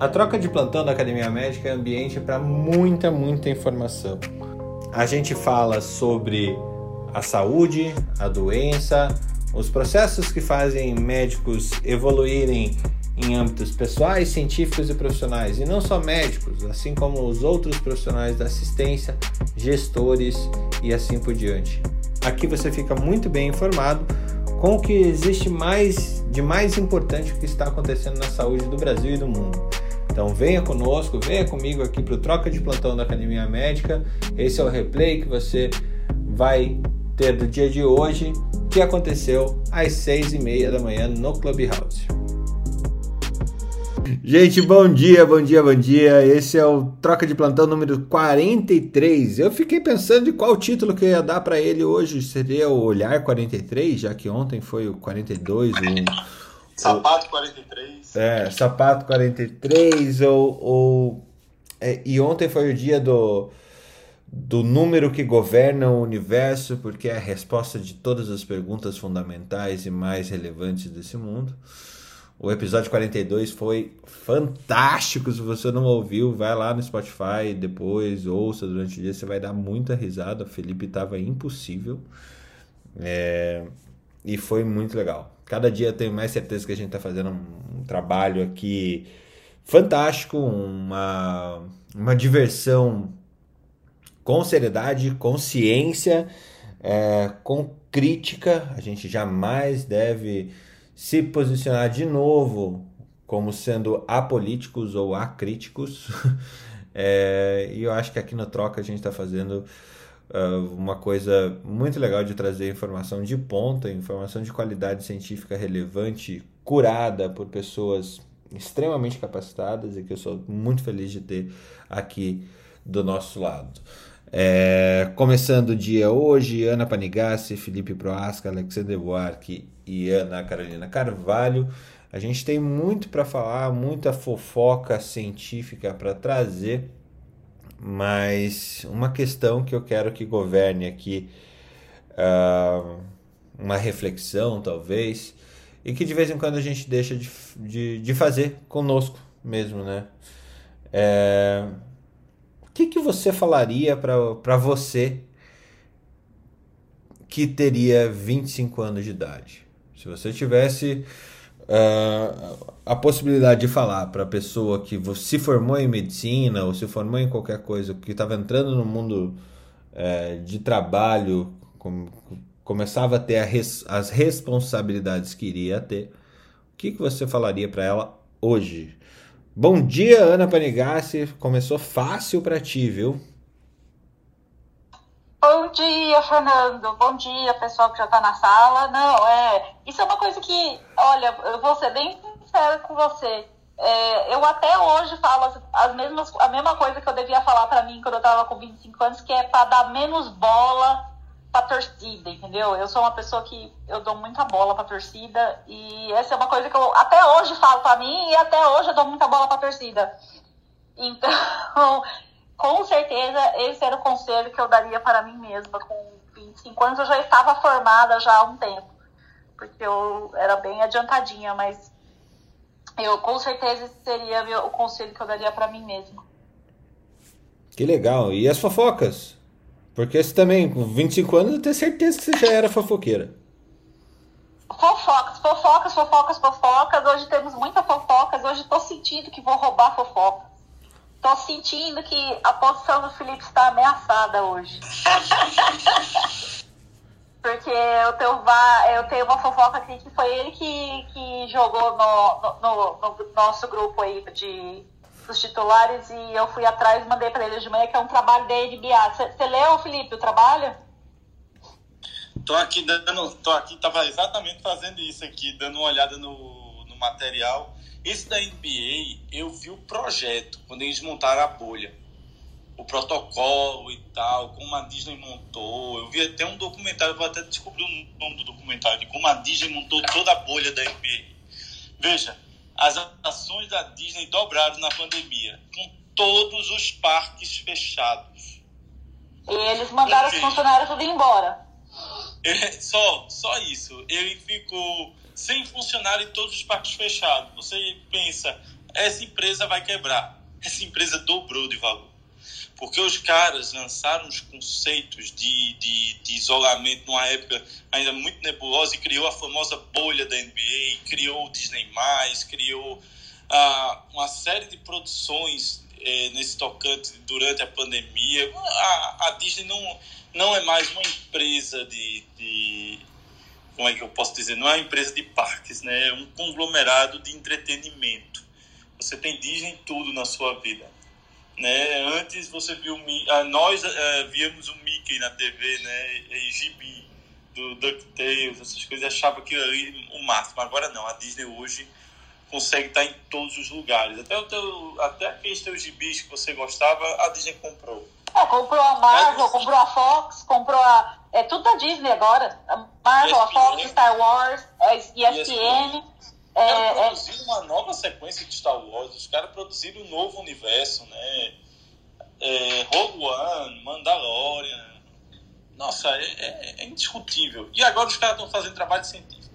A troca de plantão da Academia Médica é ambiente para muita, muita informação. A gente fala sobre a saúde, a doença, os processos que fazem médicos evoluírem em âmbitos pessoais, científicos e profissionais, e não só médicos, assim como os outros profissionais da assistência, gestores e assim por diante. Aqui você fica muito bem informado com o que existe mais de mais importante que está acontecendo na saúde do Brasil e do mundo. Então venha conosco, venha comigo aqui para o Troca de Plantão da Academia Médica. Esse é o replay que você vai ter do dia de hoje, que aconteceu às seis e meia da manhã no Clubhouse. Gente, bom dia, bom dia, bom dia. Esse é o Troca de Plantão número 43. Eu fiquei pensando de qual título que eu ia dar para ele hoje. Seria o Olhar 43, já que ontem foi o 42. O, sapato 43. É, Sapato 43. Ou, ou, é, e ontem foi o dia do, do número que governa o universo, porque é a resposta de todas as perguntas fundamentais e mais relevantes desse mundo. O episódio 42 foi fantástico. Se você não ouviu, vai lá no Spotify depois, ouça durante o dia, você vai dar muita risada. O Felipe estava impossível. É... E foi muito legal. Cada dia eu tenho mais certeza que a gente está fazendo um, um, trabalho aqui fantástico, uma, uma diversão com seriedade, com ciência, é, com crítica. A gente jamais deve se posicionar de novo como sendo apolíticos ou acríticos. é, e eu acho que aqui no Troca a gente está fazendo uma coisa muito legal de trazer informação de ponta, informação de qualidade científica relevante, curada por pessoas extremamente capacitadas e que eu sou muito feliz de ter aqui do nosso lado. É, começando o dia hoje, Ana Panigassi, Felipe Proasca, Alexander Buarque e Ana Carolina Carvalho. A gente tem muito para falar, muita fofoca científica para trazer, mas uma questão que eu quero que governe aqui, uh, uma reflexão talvez, e que de vez em quando a gente deixa de, de, de fazer conosco mesmo, né? É, que, que você falaria para você que teria 25 anos de idade? Se você tivesse uh, a possibilidade de falar para a pessoa que se formou em medicina ou se formou em qualquer coisa, que estava entrando no mundo uh, de trabalho, com, começava a ter a res, as responsabilidades que iria ter, o que, que você falaria para ela hoje? Bom dia, Ana Panigassi. Começou fácil para ti, viu? Bom dia, Fernando. Bom dia, pessoal que já está na sala. Não, é. Isso é uma coisa que, olha, eu vou ser bem sincera com você. É, eu até hoje falo as, as, mesmas, a mesma coisa que eu devia falar para mim quando eu estava com 25 anos, que é para dar menos bola pra torcida, entendeu? Eu sou uma pessoa que eu dou muita bola pra torcida e essa é uma coisa que eu até hoje falo pra mim e até hoje eu dou muita bola pra torcida. Então, com certeza, esse era o conselho que eu daria para mim mesma. Com 25 anos eu já estava formada já há um tempo, porque eu era bem adiantadinha, mas eu com certeza seria o conselho que eu daria para mim mesma. Que legal. E as fofocas? Porque você também, com 25 anos, eu tenho certeza que você já era fofoqueira. Fofocas, fofocas, fofocas, fofocas. Hoje temos muitas fofocas. Hoje tô sentindo que vou roubar fofocas. Tô sentindo que a posição do Felipe está ameaçada hoje. Porque eu tenho, eu tenho uma fofoca aqui que foi ele que, que jogou no, no, no, no nosso grupo aí de os titulares e eu fui atrás e mandei para ele de manhã, que é um trabalho da NBA. Você leu, Felipe, o trabalho? Tô aqui dando, tô aqui, tava exatamente fazendo isso aqui, dando uma olhada no, no material. Esse da NBA, eu vi o projeto, quando eles montaram a bolha. O protocolo e tal, como a Disney montou. Eu vi até um documentário, vou até descobrir o nome do documentário, de como a Disney montou toda a bolha da NBA. Veja, as ações da Disney dobraram na pandemia, com todos os parques fechados. E eles mandaram os funcionários tudo embora. É, só, só isso. Ele ficou sem funcionário em todos os parques fechados. Você pensa, essa empresa vai quebrar. Essa empresa dobrou de valor. Porque os caras lançaram os conceitos de, de, de isolamento numa época ainda muito nebulosa e criou a famosa bolha da NBA, criou o Disney+, criou ah, uma série de produções eh, nesse tocante durante a pandemia. A, a, Disney não, não é mais uma empresa de, de, Como é que eu posso dizer? Não é uma empresa de parques, né? É um conglomerado de entretenimento. Você tem Disney tudo na sua vida. Né? Antes você viu ah, nós uh, víamos o Mickey na TV, né? E gibi do DuckTales, essas coisas, achava que ali o máximo. Agora não, a Disney hoje consegue estar em todos os lugares. Até, o teu, até aqueles teus gibis que você gostava, a Disney comprou. É, comprou a Marvel, é, comprou a Fox, comprou a. É tudo da Disney agora. A Marvel, ESPN, a Fox, Star Wars, a ESPN. ESPN. É, é, produziram uma nova sequência de Star Wars, os caras produziram um novo universo, né? É, Rogue One, Mandalorian. Nossa, é, é, é indiscutível. E agora os caras estão fazendo trabalho científico.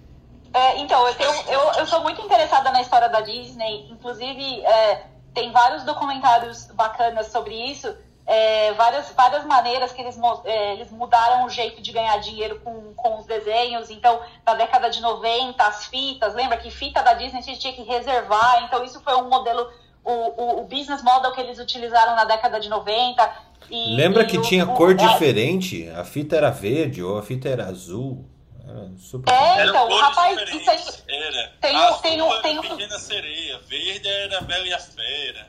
É, então, eu, tenho, eu, eu sou muito interessada na história da Disney, inclusive é, tem vários documentários bacanas sobre isso, é, várias, várias maneiras que eles, é, eles mudaram o jeito de ganhar dinheiro com, com os desenhos. Então, na década de 90, as fitas, lembra que fita da Disney a gente tinha que reservar, então isso foi um modelo, o, o, o business model que eles utilizaram na década de 90. E, lembra e que o, tinha cor é diferente? A fita era verde ou a fita era azul? super é, então, rapaz, isso aí. Era. Tem um, tem um, tem um... Pequena Sereia, verde era Bela e a Fera.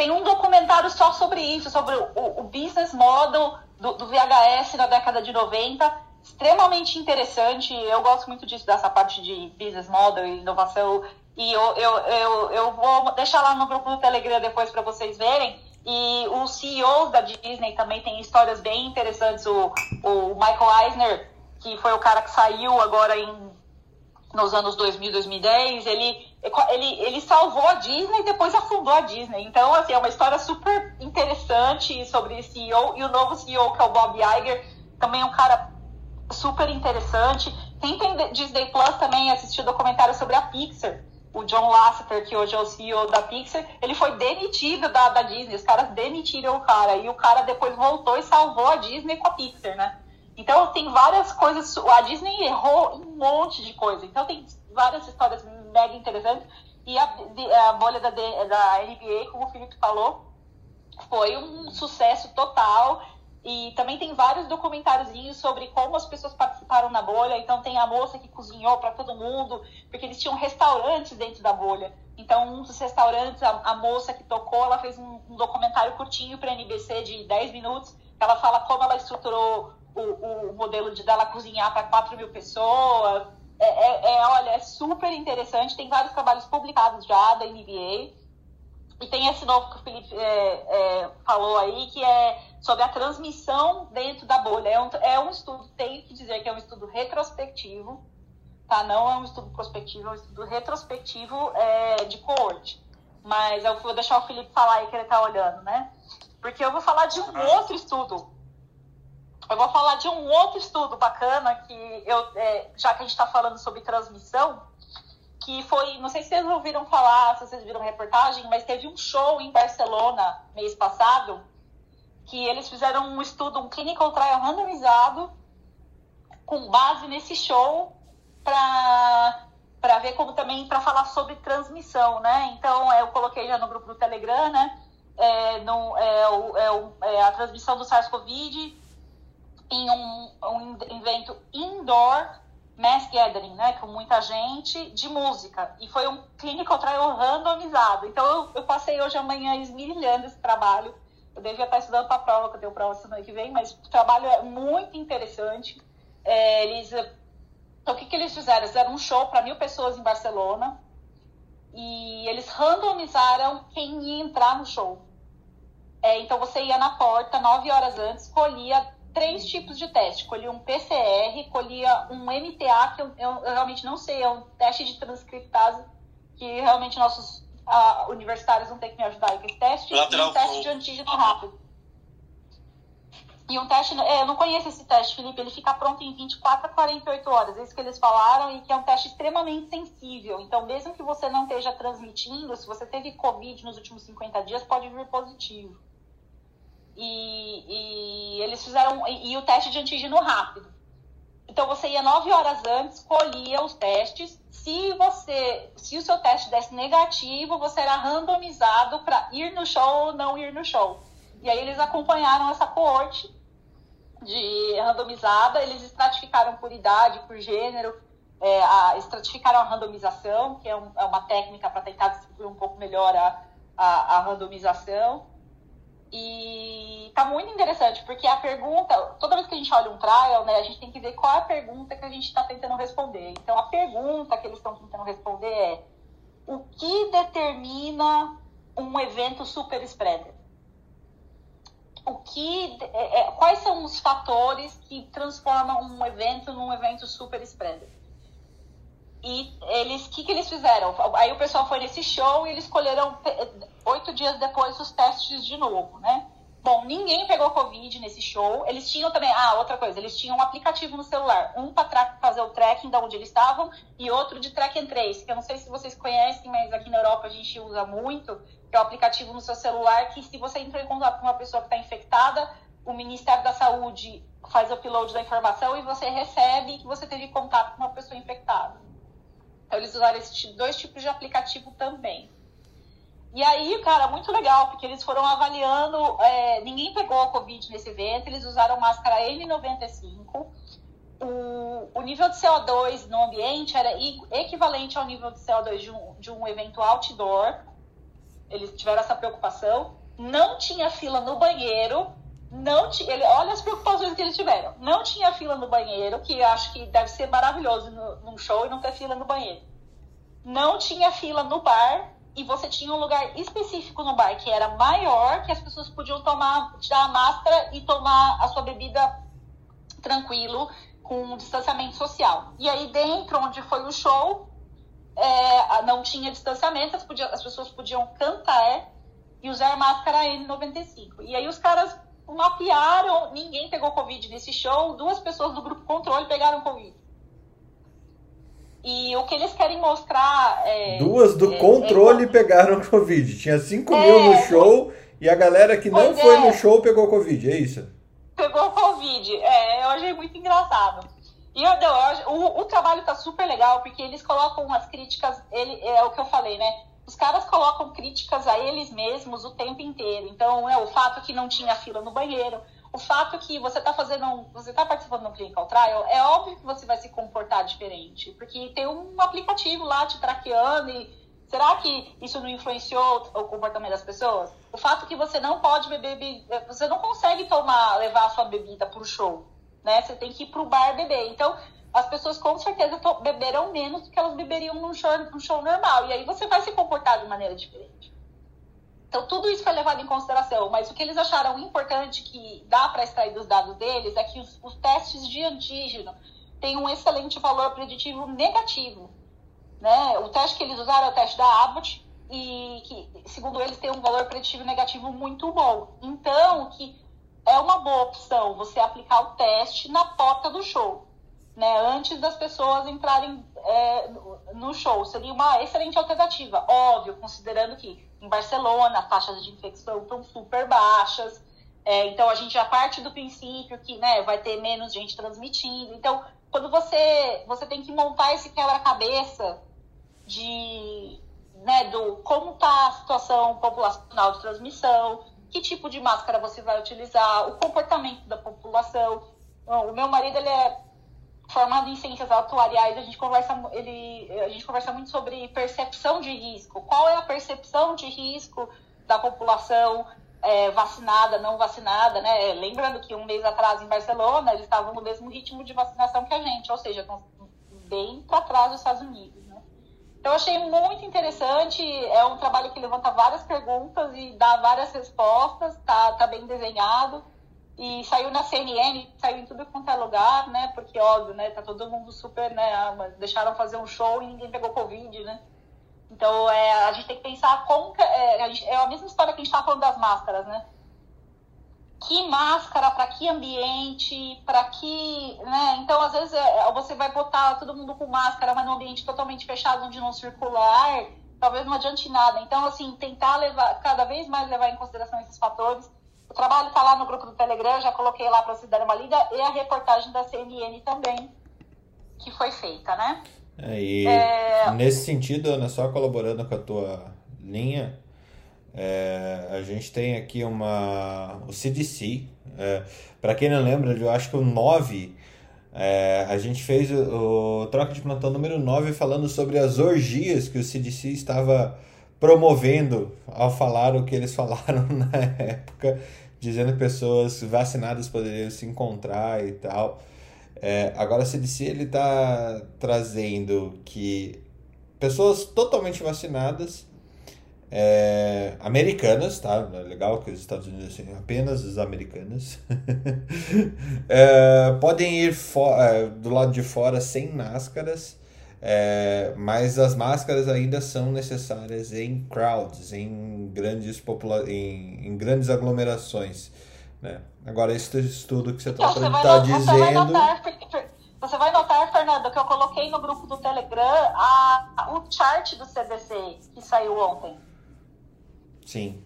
Tem um documentário só sobre isso, sobre o, o business model do, do, VHS na década de 90. Extremamente interessante. Eu gosto muito disso, dessa parte de business model e inovação. E eu, eu, eu, eu vou deixar lá no grupo do Telegram depois para vocês verem. E os CEOs da Disney também têm histórias bem interessantes. O, o Michael Eisner que foi o cara que saiu agora em, nos anos 2000, 2010, ele, ele, ele salvou a Disney e depois afundou a Disney. Então, assim, é uma história super interessante sobre esse CEO. E o novo CEO, que é o Bob Iger, também é um cara super interessante. Quem tem Disney Plus também assistiu documentário sobre a Pixar. O John Lasseter, que hoje é o CEO da Pixar, ele foi demitido da, da Disney. Os caras demitiram o cara. E o cara depois voltou e salvou a Disney com a Pixar, né? Então tem várias coisas. A Disney errou um monte de coisa. Então tem várias histórias mega interessantes. E a, a bolha da, da NBA, como o Felipe falou, foi um sucesso total. E também tem vários documentáriozinhos sobre como as pessoas participaram na bolha. Então tem a moça que cozinhou para todo mundo, porque eles tinham restaurantes dentro da bolha. Então um dos restaurantes, a, a moça que tocou, ela fez um, um documentário curtinho para a NBC de 10 minutos. Ela fala como ela estruturou o, o modelo de dela cozinhar para 4 mil pessoas. É, é, é, olha, é super interessante. Tem vários trabalhos publicados já da NBA. E tem esse novo que o Felipe é, é, falou aí, que é sobre a transmissão dentro da bolha. É um, é um estudo, tenho que dizer que é um estudo retrospectivo, tá? Não é um estudo prospectivo, é um estudo retrospectivo é, de coorte. Mas eu vou deixar o Felipe falar aí que ele está olhando, né? Porque eu vou falar de um outro estudo eu vou falar de um outro estudo bacana que eu, é, já que a gente está falando sobre transmissão, que foi, não sei se vocês ouviram falar, se vocês viram reportagem, mas teve um show em Barcelona mês passado que eles fizeram um estudo, um clinical trial randomizado com base nesse show para para ver como também para falar sobre transmissão, né? Então eu coloquei já no grupo do Telegram, né? É, no, é, é, é a transmissão do SARS-CoV em um, um evento indoor mass gathering, né, com muita gente, de música. E foi um clinical trial randomizado. Então, eu, eu passei hoje amanhã esmirilhando esse trabalho. Eu devia estar estudando para a prova, que eu tenho prova semana que vem, mas o trabalho é muito interessante. É, eles, então, o que, que eles fizeram? Eles fizeram um show para mil pessoas em Barcelona e eles randomizaram quem ia entrar no show. É, então, você ia na porta nove horas antes, escolhia três tipos de teste. Colhia um PCR, colhia um MTA, que eu, eu, eu, realmente não sei, é um teste de transcriptase, que realmente nossos universitários vão ter que me ajudar com esse teste, Lateral e um teste de antígeno rápido. E um teste, é, eu não conheço esse teste, Felipe, ele fica pronto em 24 a 48 horas, é isso que eles falaram, e que é um teste extremamente sensível. Então, mesmo que você não esteja transmitindo, se você teve Covid nos últimos 50 dias, pode vir positivo. E, e eles fizeram, e, e o teste de antígeno rápido. Então, você ia 9 horas antes, colhia os testes. Se você, se o seu teste desse negativo, você era randomizado para ir no show ou não ir no show. E aí eles acompanharam essa coorte de randomizada, eles estratificaram por idade, por gênero, é, a, estratificaram a randomização, que é, um, é uma técnica para tentar distribuir um pouco melhor a, a, a, randomização. E tá muito interessante, porque a pergunta, toda vez que a gente olha um trial, né, a gente tem que ver qual é a pergunta que a gente está tentando responder. Então, a pergunta que eles estão tentando responder é: o que determina um evento super spreader? o que, é, é, quais são os fatores que transformam um evento num evento super spreader. E eles, o que, que eles fizeram? Aí o pessoal foi nesse show e eles escolheram oito dias depois os testes de novo, né? Bom, ninguém pegou Covid nesse show. Eles tinham também, ah, outra coisa, eles tinham um aplicativo no celular, um para fazer o tracking de onde eles estavam e outro de track and trace, que eu não sei se vocês conhecem, mas aqui na Europa a gente usa muito, que é o aplicativo no seu celular que se você entrou em contato com uma pessoa que está infectada, o Ministério da Saúde faz o upload da informação e você recebe que você teve contato com uma pessoa infectada. Então eles usaram esses dois tipos de aplicativo também. E aí, cara, muito legal, porque eles foram avaliando. É, ninguém pegou a Covid nesse evento, eles usaram máscara N95. O, o nível de CO2 no ambiente era equivalente ao nível de CO2 de um, de um evento outdoor. Eles tiveram essa preocupação. Não tinha fila no banheiro. Não tinha, ele, olha as preocupações que eles tiveram. Não tinha fila no banheiro, que acho que deve ser maravilhoso no, num show e não ter fila no banheiro. Não tinha fila no bar e você tinha um lugar específico no bar que era maior, que as pessoas podiam tomar, tirar a máscara e tomar a sua bebida tranquilo, com um distanciamento social. E aí dentro, onde foi o show, é, não tinha distanciamento, as, podia, as, pessoas podiam cantar e usar máscara N95. E aí os caras mapearam, ninguém pegou Covid nesse show, duas pessoas do grupo controle pegaram Covid. E o que eles querem mostrar. É, Duas do é, controle é... pegaram Covid. Tinha 5 é, mil no show e a galera que não foi no é. show pegou Covid, é isso? Pegou Covid. É, eu achei muito engraçado. E eu, eu, o, o trabalho tá super legal, porque eles colocam umas críticas, ele, é o que eu falei, né? Os caras colocam críticas a eles mesmos o tempo inteiro. Então, é o fato que não tinha fila no banheiro, o fato que você está fazendo um, você está participando de um clinical trial, é óbvio que você vai se comportar diferente, porque tem um aplicativo lá te traqueando e será que isso não influenciou o comportamento das pessoas? O fato que você não pode beber, você não consegue tomar, levar a sua bebida para o show, né? Você tem que ir para o bar beber. Então, as pessoas com certeza beberão menos do que elas beberiam num show, num show normal. E aí você vai se comportar de maneira diferente. Então, tudo isso foi levado em consideração, mas o que eles acharam importante que dá para extrair dos dados deles é que os, os, testes de antígeno têm um excelente valor preditivo negativo. Né? O teste que eles usaram é o teste da Abbott, e que, segundo eles, tem um valor preditivo negativo muito bom. Então, que é uma boa opção você aplicar o teste na porta do show, né? antes das pessoas entrarem é, no show. Seria uma excelente alternativa, óbvio, considerando que em Barcelona, as taxas de infecção estão super baixas. É, então a gente já parte do princípio que né, vai ter menos gente transmitindo. Então, quando você, você tem que montar esse quebra-cabeça de né, do como está a situação populacional de transmissão, que tipo de máscara você vai utilizar, o comportamento da população. o meu marido ele é formado em ciências atuariais, a gente conversa, ele, a gente conversa muito sobre percepção de risco. Qual é a percepção de risco da população é, vacinada, não vacinada, né? Lembrando que um mês atrás em Barcelona eles estavam no mesmo ritmo de vacinação que a gente, ou seja, bem para trás dos Estados Unidos. Né? Então, achei muito interessante. É um trabalho que levanta várias perguntas e dá várias respostas, tá, tá bem desenhado. E saiu na CNN, saiu em tudo quanto é lugar, né? Porque, óbvio, né? Tá todo mundo super, né? Ah, deixaram fazer um show e ninguém pegou Covid, né? Então, é, a gente tem que pensar como. É, é a mesma história que a gente estava falando das máscaras, né? que máscara, para que ambiente, para que. Né? Então, às vezes, é, você vai botar todo mundo com máscara, mas num ambiente totalmente fechado, onde não circular, talvez não adiante nada. Então, assim, tentar levar, cada vez mais levar em consideração esses fatores. O trabalho está lá no grupo do Telegram, já coloquei lá para vocês darem uma lida, e a reportagem da CNN também, que foi feita, né? É, e é... nesse sentido, Ana, só colaborando com a tua linha, é, a gente tem aqui uma o CDC. É, Para quem não lembra, eu acho que o 9 é, a gente fez o, o troca de plantão número 9 falando sobre as orgias que o CDC estava promovendo ao falar o que eles falaram na época, dizendo que pessoas vacinadas poderiam se encontrar e tal. É, agora, o CDC ele está trazendo que pessoas totalmente vacinadas é, americanas, tá? É legal que os Estados Unidos assim, apenas as americanas é, podem ir é, do lado de fora sem máscaras, é, mas as máscaras ainda são necessárias em crowds, em grandes popula em, em grandes aglomerações. Né? Agora, esse estudo que você está tá dizendo. Você vai, notar, você vai notar, Fernando, que eu coloquei no grupo do Telegram a, o chart do CDC que saiu ontem. Sim,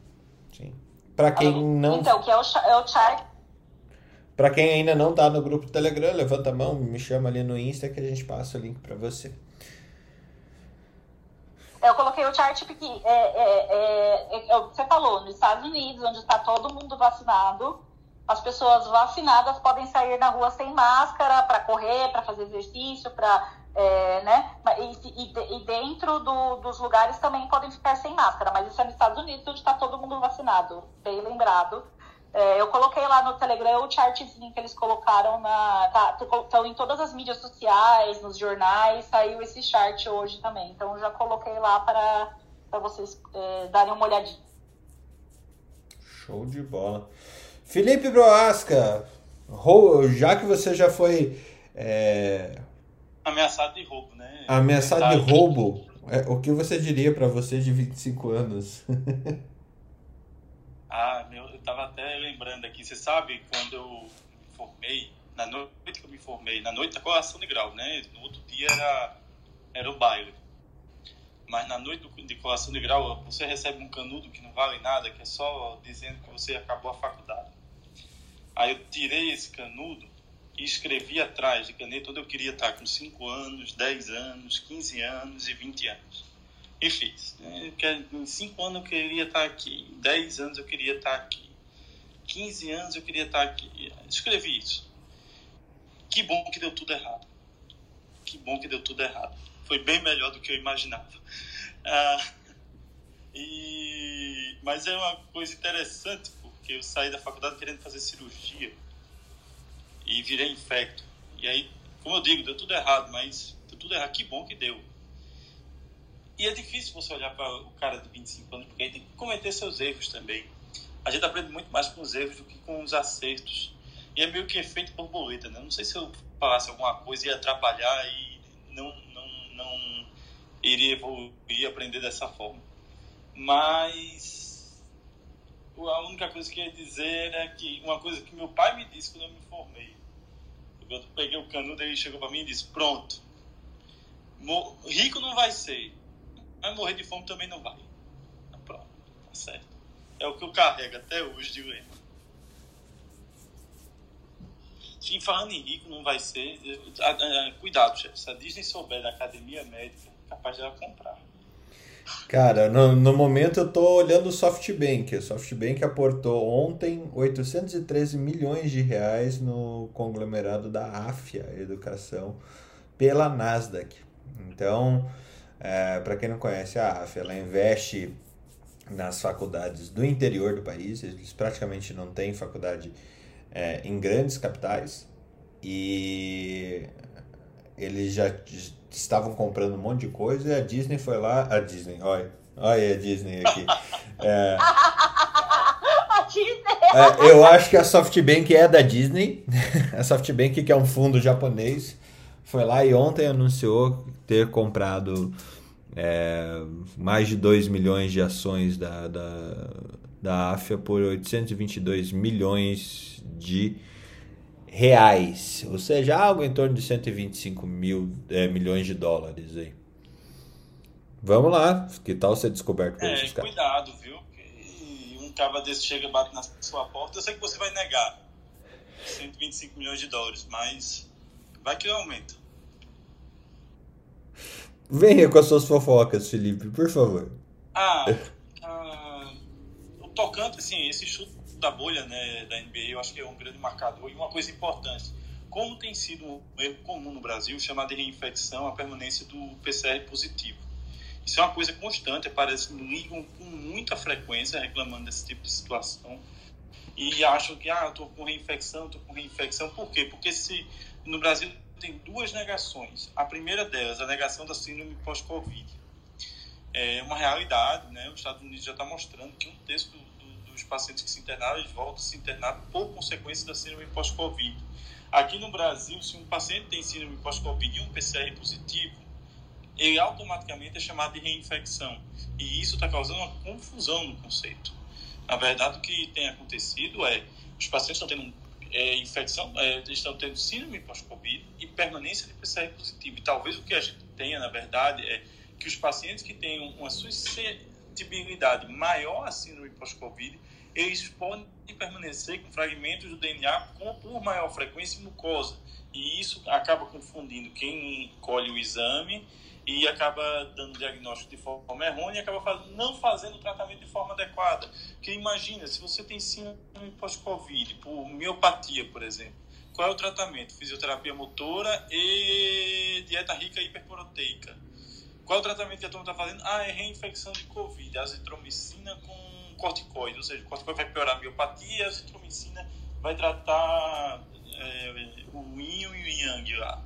sim. Para quem não. Então, que é o, é o chart. Para quem ainda não tá no grupo do Telegram, levanta a mão, me chama ali no Insta que a gente passa o link para você. Eu coloquei o chart porque é, é, é, é, você falou, nos Estados Unidos, onde está todo mundo vacinado, as pessoas vacinadas podem sair na rua sem máscara para correr, para fazer exercício, para é, né? E, e, e dentro do, dos lugares também podem ficar sem máscara, mas isso é nos Estados Unidos, onde está todo mundo vacinado, bem lembrado. É, eu coloquei lá no Telegram o chartzinho que eles colocaram na. Tá, estão em todas as mídias sociais, nos jornais, saiu esse chart hoje também. Então já coloquei lá para, para vocês é, darem uma olhadinha. Show de bola. Felipe Broasca, já que você já foi é, ameaçado de roubo, né? Ameaçado de roubo? É, o que você diria para você de 25 anos? ah, meu, eu tava até lembrando aqui. Você sabe quando eu me formei, na noite que eu me formei, na noite da colação de grau, né? No outro dia era, era o baile. Mas na noite de colação de grau, você recebe um canudo que não vale nada, que é só dizendo que você acabou a faculdade. Aí eu tirei esse canudo e escrevi atrás de caneta onde eu queria estar com 5 anos, 10 anos, 15 anos e 20 anos. E fiz. Né? Em 5 anos eu queria estar aqui, em 10 anos eu queria estar aqui, 15 anos eu queria estar aqui. Escrevi isso. Que bom que deu tudo errado. Que bom que deu tudo errado. Foi bem melhor do que eu imaginava. Ah, e... Mas é uma coisa interessante, porque eu saí da faculdade querendo fazer cirurgia e virei infecto. E aí, como eu digo, deu tudo errado, mas deu tudo errado. Que bom que deu. E é difícil você olhar para o cara de 25 anos, porque ele tem que cometer seus erros também. A gente aprende muito mais com os erros do que com os acertos. E é meio que efeito borboleta, né? Não sei se eu falasse alguma coisa ia atrapalhar e não, não, não iria evoluir e aprender dessa forma. Mas a única coisa que eu ia dizer é que uma coisa que meu pai me disse quando eu me formei. Eu peguei o canudo ele chegou para mim e disse: Pronto, rico não vai ser, mas morrer de fome também não vai. Pronto, tá certo. É o que eu carrego até hoje de lema. Sim, falando em rico, não vai ser. Cuidado, chefe. Se a Disney souber da academia médica, é capaz de ela comprar. Cara, no, no momento eu tô olhando o SoftBank. O SoftBank aportou ontem 813 milhões de reais no conglomerado da AFIA Educação pela Nasdaq. Então, é, para quem não conhece a AFIA, ela investe nas faculdades do interior do país. Eles praticamente não têm faculdade é, em grandes capitais e eles já estavam comprando um monte de coisa e a Disney foi lá. A Disney, olha, olha a Disney aqui. É, a Disney! É, eu acho que a SoftBank é da Disney. A SoftBank, que é um fundo japonês, foi lá e ontem anunciou ter comprado é, mais de 2 milhões de ações da, da, da AFIA por 822 milhões de reais, ou seja, algo em torno de 125 mil é, milhões de dólares aí. Vamos lá, que tal ser descoberto por é, esses caras? Cuidado, viu? Um cava desse chega e bate na sua porta, eu sei que você vai negar 125 milhões de dólares, mas vai que aumenta. Venha com as suas fofocas, Felipe, por favor. Ah, ah o tocante, assim, esse chute da bolha né, da NBA, eu acho que é um grande marcador. E uma coisa importante, como tem sido um erro comum no Brasil, chamado de reinfecção, a permanência do PCR positivo. Isso é uma coisa constante, parece que ligam com muita frequência reclamando desse tipo de situação e acham que, ah, eu tô com reinfecção, tô com reinfecção. Por quê? Porque se no Brasil tem duas negações. A primeira delas, a negação da síndrome pós-Covid. É uma realidade, né? Os Estados Unidos já está mostrando que um terço do, do, dos pacientes que se internaram, eles voltam a se internar por consequência da síndrome pós-Covid. Aqui no Brasil, se um paciente tem síndrome pós-Covid e um PCR positivo, ele automaticamente é chamado de reinfecção. E isso está causando uma confusão no conceito. Na verdade, o que tem acontecido é os pacientes estão tendo é, infecção, é, estão tendo síndrome pós-Covid e permanência de PCR positivo. E talvez o que a gente tenha, na verdade, é que os pacientes que têm uma suscetibilidade maior à síndrome pós-Covid, eles podem permanecer com fragmentos do DNA com, por maior frequência mucosa. E isso acaba confundindo quem colhe o exame e acaba dando diagnóstico de forma errônea e acaba não fazendo o tratamento de forma adequada. Porque imagina, se você tem síndrome pós-Covid, por miopatia, por exemplo, qual é o tratamento? Fisioterapia motora e dieta rica hiperproteica. Qual é o tratamento que a turma está fazendo? Ah, é reinfecção de Covid, azitromicina com corticoide, ou seja, o corticoide vai piorar a miopatia e a azitromicina vai tratar é, o yin e o yang lá.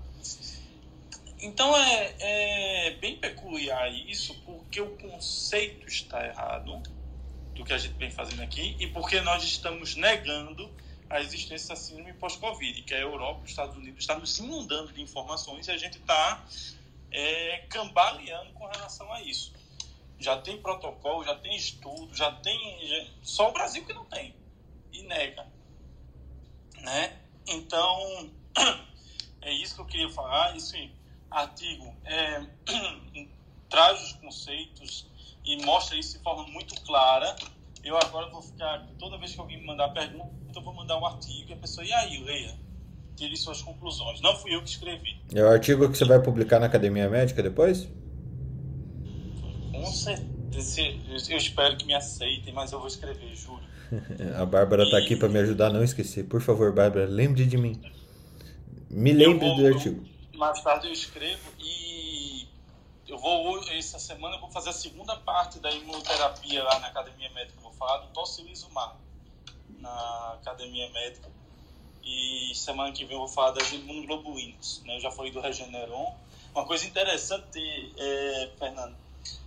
Então é, é bem peculiar isso, porque o conceito está errado do que a gente vem fazendo aqui e porque nós estamos negando a existência da síndrome pós-Covid, que a Europa os Estados Unidos estão nos inundando de informações e a gente está é, cambaleando com relação a isso. Já tem protocolo, já tem estudo, já tem. Já, só o Brasil que não tem e nega. Né? Então, é isso que eu queria falar. Isso, artigo é, traz os conceitos e mostra isso de forma muito clara. Eu agora vou ficar, toda vez que alguém me mandar pergunta, eu vou mandar um artigo e a pessoa, e aí, leia, tire suas conclusões. Não fui eu que escrevi. É o artigo que você vai publicar na Academia Médica depois? Com certeza. Eu espero que me aceitem, mas eu vou escrever, juro. a Bárbara está aqui para me ajudar a não esquecer. Por favor, Bárbara, lembre de mim. Me lembre vou, do artigo mais tarde eu escrevo e eu vou essa semana eu vou fazer a segunda parte da imunoterapia lá na academia médica vou falar do tocilizumab na academia médica e semana que vem eu vou falar das imunoglobulinas né? eu já falei do Regeneron uma coisa interessante é, Fernando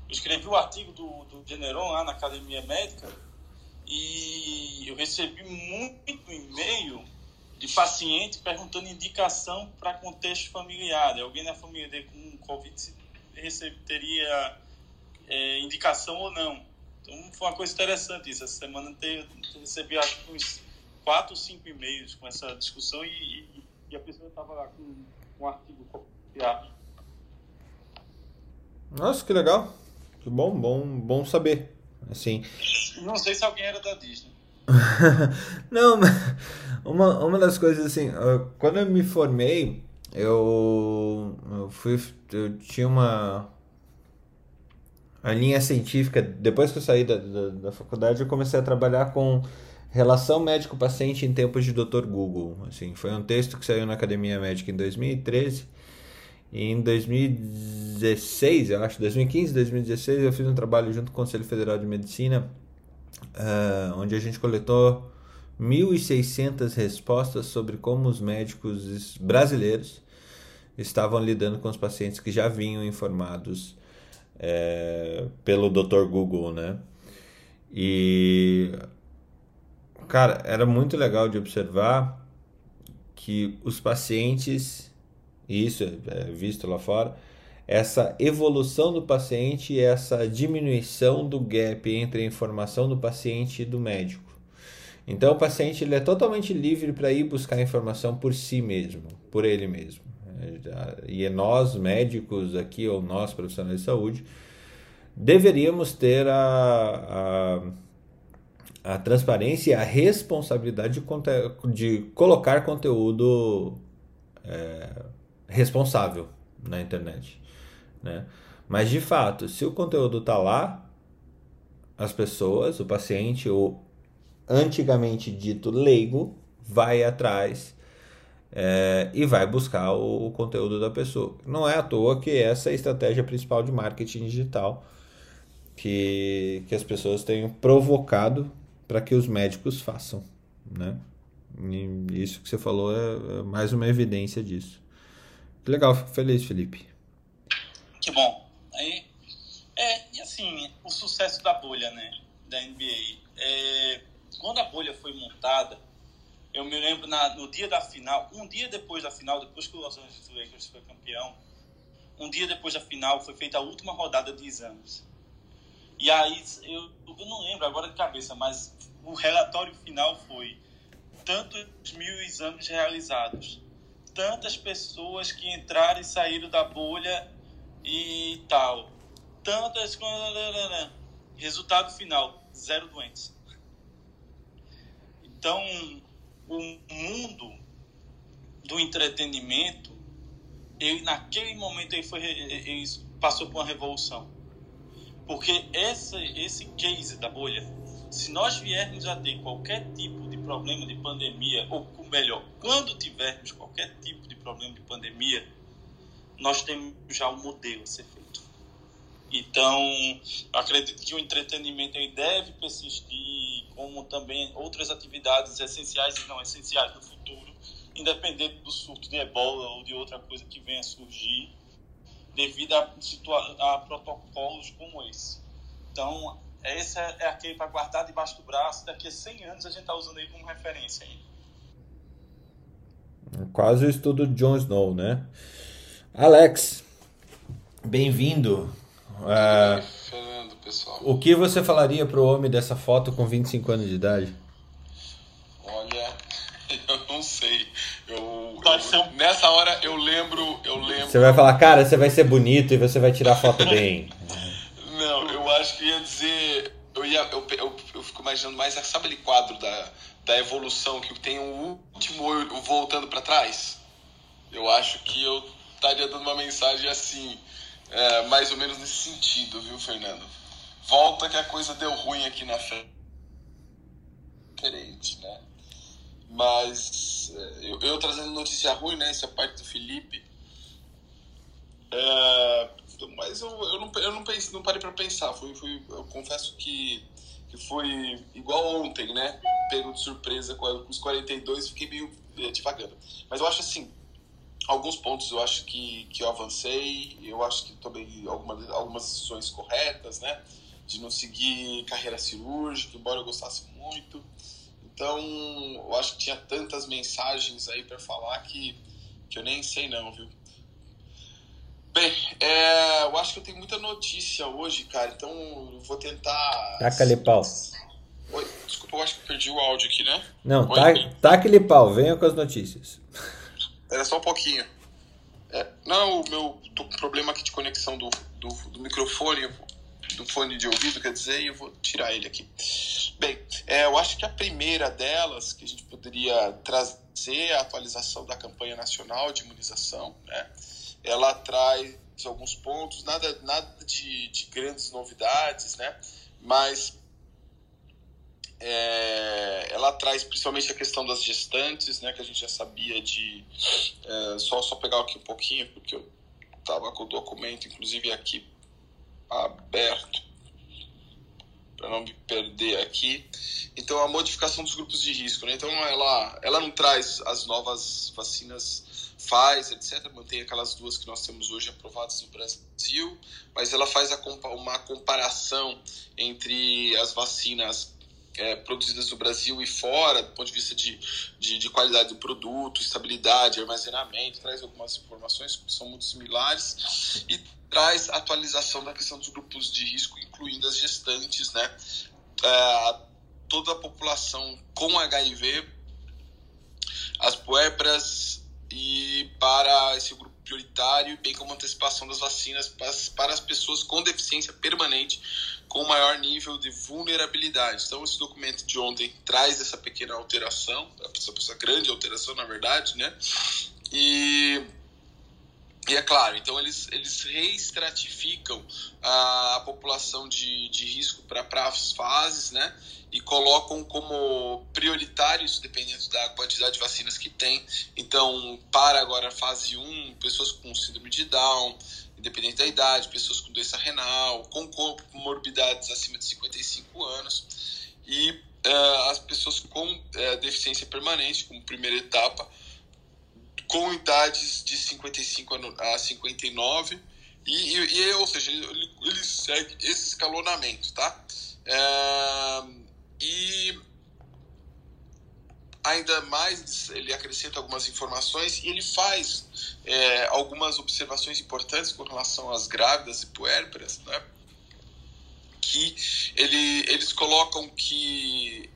eu escrevi o artigo do, do Regeneron lá na academia médica e eu recebi muito e-mail de paciente perguntando indicação para contexto familiar. Né? Alguém na família dele com Covid teria é, indicação ou não. Então foi uma coisa interessante isso. Essa semana eu recebi acho que uns quatro ou cinco e-mails com essa discussão e, e a pessoa estava lá com um artigo copiado. Nossa, que legal. Que bom, bom, bom saber. Assim. Não sei se alguém era da Disney. Não, uma, uma das coisas assim, quando eu me formei, eu, eu fui. Eu tinha uma. A linha científica, depois que eu saí da, da, da faculdade, eu comecei a trabalhar com relação médico-paciente em tempos de Dr. Google. Assim, foi um texto que saiu na Academia Médica em 2013. E em 2016, eu acho, 2015, 2016, eu fiz um trabalho junto com o Conselho Federal de Medicina uh, onde a gente coletou 1.600 respostas sobre como os médicos brasileiros estavam lidando com os pacientes que já vinham informados é, pelo Dr. Google, né? E, cara, era muito legal de observar que os pacientes, e isso é visto lá fora, essa evolução do paciente e essa diminuição do gap entre a informação do paciente e do médico. Então o paciente ele é totalmente livre para ir buscar informação por si mesmo, por ele mesmo. E nós, médicos aqui, ou nós, profissionais de saúde, deveríamos ter a, a, a transparência e a responsabilidade de, de colocar conteúdo é, responsável na internet. Né? Mas de fato, se o conteúdo está lá, as pessoas, o paciente, o antigamente dito leigo, vai atrás é, e vai buscar o, o, conteúdo da pessoa. Não é à toa que essa é a estratégia principal de marketing digital que, que as pessoas tenham provocado para que os médicos façam. Né? E isso que você falou é, é mais uma evidência disso. Legal, fico feliz, Felipe. Que bom. Aí, é, e assim, o sucesso da bolha, né? Da NBA. É, quando a bolha foi montada, eu me lembro na, no dia da final, um dia depois da final, depois que o Los Angeles Lakers foi campeão, um dia depois da final foi feita a última rodada de exames. E aí, eu, eu não lembro agora de cabeça, mas o relatório final foi tantos mil exames realizados, tantas pessoas que entraram e saíram da bolha e tal, tantas. Resultado final: zero doentes. Então, o mundo do entretenimento, ele naquele momento ele, foi, ele passou por uma revolução. Porque esse, esse case da bolha, se nós viermos a ter qualquer tipo de problema de pandemia, ou melhor, quando tivermos qualquer tipo de problema de pandemia, nós temos já um modelo a ser feito. Então, acredito que o entretenimento ele deve persistir, como também outras atividades essenciais e não essenciais do futuro, independente do surto de ebola ou de outra coisa que venha a surgir, devido a, a protocolos como esse. Então, esse é, aquele para guardar debaixo do braço, daqui a 100 anos a gente está usando ele como referência ainda. Quase o estudo de Jon Snow, né? Alex, bem-vindo. Uh, Fernando, pessoal. O que você falaria pro homem dessa foto com 25 anos de idade? Olha, eu não sei. Eu, eu, nessa hora eu lembro, eu lembro. Você vai falar, cara, você vai ser bonito e você vai tirar foto bem. não, eu acho que ia dizer. Eu, ia, eu, eu, eu fico imaginando mais, sabe aquele quadro da, da evolução que tem o último olho voltando para trás? Eu acho que eu estaria dando uma mensagem assim é, mais ou menos nesse sentido, viu, Fernando? Volta que a coisa deu ruim aqui na frente. Diferente, né? Mas é, eu, eu, trazendo notícia ruim, né? Essa parte do Felipe. É, mas eu, eu, não, eu não, pensei, não parei para pensar. Fui, fui, eu confesso que, que foi igual ontem, né? Pego de surpresa com os 42 fiquei meio é, devagando. Mas eu acho assim, alguns pontos eu acho que, que eu avancei, eu acho que tomei algumas, algumas decisões corretas, né? De não seguir carreira cirúrgica, embora eu gostasse muito. Então, eu acho que tinha tantas mensagens aí para falar que, que eu nem sei não, viu? Bem, é, eu acho que eu tenho muita notícia hoje, cara, então eu vou tentar... Taca-lhe pau. Oi, desculpa, eu acho que perdi o áudio aqui, né? Não, taca-lhe pau, venha com as notícias. Era só um pouquinho. É, não, o meu problema aqui de conexão do, do, do, microfone, do fone de ouvido, quer dizer, eu vou tirar ele aqui. Bem, é, eu acho que a primeira delas que a gente poderia trazer é a atualização da campanha nacional de imunização, né? Ela traz alguns pontos, nada, nada de, de grandes novidades, né? Mas é, ela traz principalmente a questão das gestantes, né, que a gente já sabia de. É, só, só pegar aqui um pouquinho, porque eu estava com o documento, inclusive aqui aberto, para não me perder aqui. Então, a modificação dos grupos de risco. Né? Então, ela, ela não traz as novas vacinas Pfizer, etc., mantém aquelas duas que nós temos hoje aprovadas no Brasil, mas ela faz a, uma comparação entre as vacinas é, produzidas no Brasil e fora, do ponto de vista de, de, de, qualidade do produto, estabilidade, armazenamento, traz algumas informações que são muito similares e traz atualização da questão dos grupos de risco, incluindo as gestantes, né? É, toda a população com HIV, as puérperas e para esse grupo prioritário, bem como antecipação das vacinas para, para as pessoas com deficiência permanente com maior nível de vulnerabilidade. Então, esse documento de ontem traz essa pequena alteração, essa, essa grande alteração, na verdade, né? E, e é claro, então eles, eles reestratificam a, a população de, de risco para as fases, né? E colocam como prioritários, dependendo da quantidade de vacinas que tem. Então, para agora a fase 1, pessoas com síndrome de Down, independente da idade, pessoas com doença renal, com comorbidades acima de 55 anos e uh, as pessoas com uh, deficiência permanente, como primeira etapa, com idades de 55 a 59 e, e, e ou seja, ele, ele, segue esse escalonamento, tá? Uh, e ainda mais ele acrescenta algumas informações e ele faz é, algumas observações importantes com relação às grávidas e puérperas, né? que ele, eles colocam que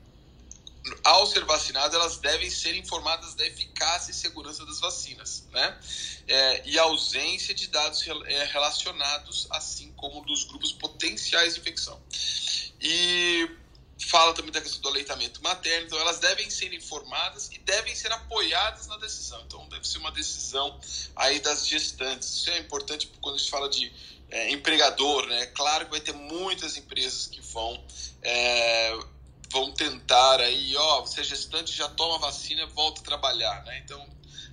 ao ser vacinadas elas devem ser informadas da eficácia e segurança das vacinas, né? É, e ausência de dados é, relacionados, assim como dos grupos potenciais de infecção. E fala também da questão do aleitamento materno, então elas devem ser informadas e devem ser apoiadas na decisão. Então deve ser uma decisão aí das gestantes. Isso é importante quando a gente fala de é, empregador, né? Claro que vai ter muitas empresas que vão é, vão tentar aí, ó, você é gestante, já toma vacina, volta a trabalhar, né? Então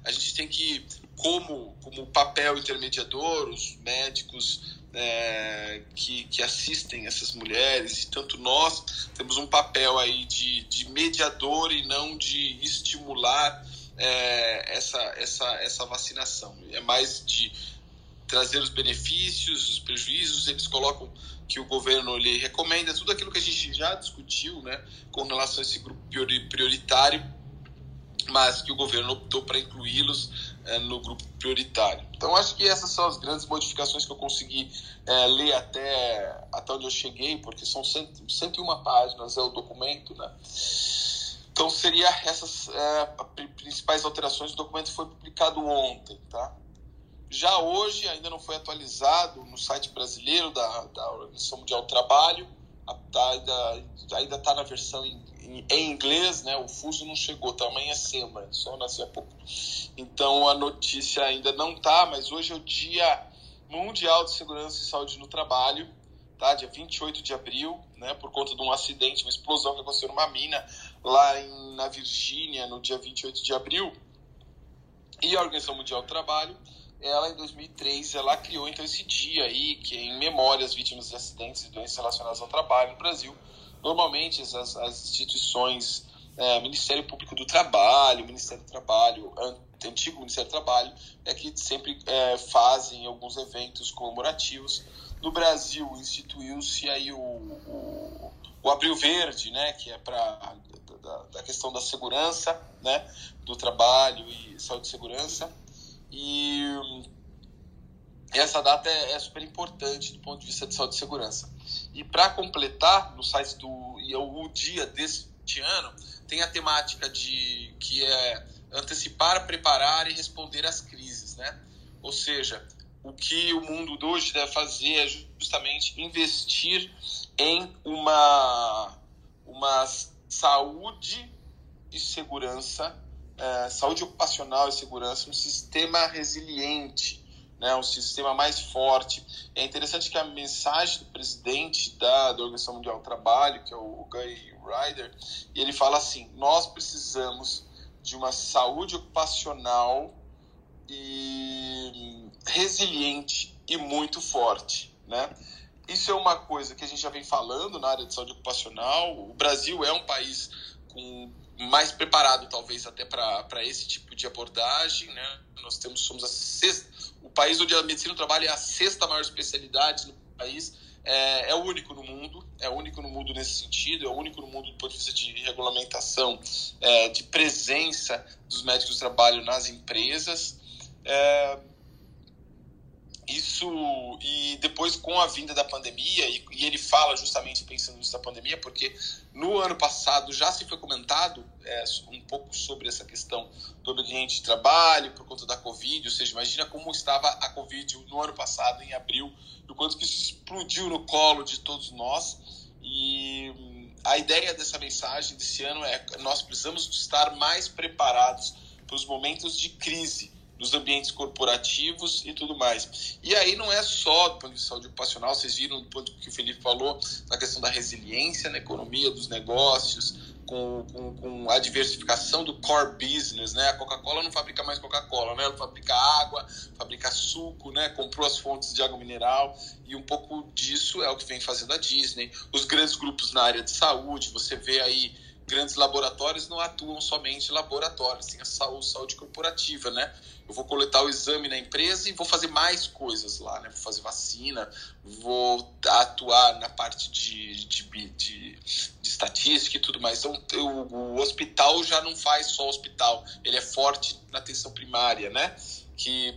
a gente tem que como como papel intermediador, os médicos é, que, que assistem essas mulheres, e tanto nós temos um papel aí de, de mediador e não de estimular é, essa, essa, essa vacinação. É mais de trazer os benefícios, os prejuízos, eles colocam que o governo lhe recomenda, tudo aquilo que a gente já discutiu né, com relação a esse grupo prioritário, mas que o governo optou para incluí-los é, no grupo prioritário. Então, acho que essas são as grandes modificações que eu consegui é, ler até, até onde eu cheguei, porque são 100, 101 páginas, é o documento, né? Então, seria essas é, principais alterações. O documento foi publicado ontem, tá? Já hoje, ainda não foi atualizado no site brasileiro da, da Organização Mundial do Trabalho, tá, ainda está na versão em, em, em, inglês, né? O fuso não chegou, tá amanhecendo, só nasceu há pouco. Então a notícia ainda não tá, mas hoje é o Dia Mundial de Segurança e Saúde no Trabalho, tá? Dia 28 de abril, né? Por conta de um acidente, uma explosão que aconteceu numa mina lá em, na Virgínia no dia 28 de abril. E a Organização Mundial do Trabalho ela em 2003 ela criou então esse dia aí que é em memória às vítimas de acidentes e doenças relacionadas ao trabalho no Brasil. Normalmente as, as instituições, é, Ministério Público do Trabalho, Ministério do Trabalho, antigo Ministério do Trabalho, é que sempre é, fazem alguns eventos comemorativos. No Brasil instituiu-se aí o, o, o, Abril Verde, né, que é para da, da questão da segurança, né, do trabalho e saúde e segurança e essa data é, é, super importante do ponto de vista de saúde e segurança. E para completar, no site do e o dia deste ano, tem a temática de que é antecipar, preparar e responder às crises, né? Ou seja, o que o mundo de hoje deve fazer é justamente investir em uma uma saúde e segurança é, saúde ocupacional e segurança, um sistema resiliente, né, um sistema mais forte. É interessante que a mensagem do presidente da, da Organização Mundial do Trabalho, que é o Guy Ryder, ele fala assim: nós precisamos de uma saúde ocupacional e resiliente e muito forte, né? Isso é uma coisa que a gente já vem falando na área de saúde ocupacional. O Brasil é um país com mais preparado talvez até para esse tipo de abordagem, né? Nós temos somos a sexta, o país onde a medicina do trabalho é a sexta maior especialidade no país, é, é, único no mundo, é único no mundo nesse sentido, é único no mundo do ponto de vista de regulamentação, é, de presença dos médicos de trabalho nas empresas. É, isso e depois com a vinda da pandemia e, e, ele fala justamente pensando nisso da pandemia porque no ano passado já se foi comentado é, um pouco sobre essa questão do ambiente de trabalho por conta da covid ou seja imagina como estava a covid no ano passado em abril e o quanto que isso explodiu no colo de todos nós. E a ideia dessa mensagem desse ano é nós precisamos estar mais preparados para os momentos de crise nos ambientes corporativos e tudo mais. E aí não é só do ponto de saúde ocupacional, vocês viram do ponto que o Felipe falou, na questão da resiliência na economia dos negócios, com, com, com, a diversificação do core business, né? A Coca-Cola não fabrica mais Coca-Cola, né? Ela fabrica água, fabrica suco, né? Comprou as fontes de água mineral e um pouco disso é o que vem fazendo a Disney. Os grandes grupos na área de saúde, você vê aí grandes laboratórios não atuam somente laboratórios, tem a saúde, saúde corporativa, né? Eu vou coletar o exame na empresa e vou fazer mais coisas lá, né? Vou fazer vacina, vou atuar na parte de, de, de, de estatística e tudo mais. Então, eu, o hospital já não faz só hospital, ele é forte na atenção primária, né? Que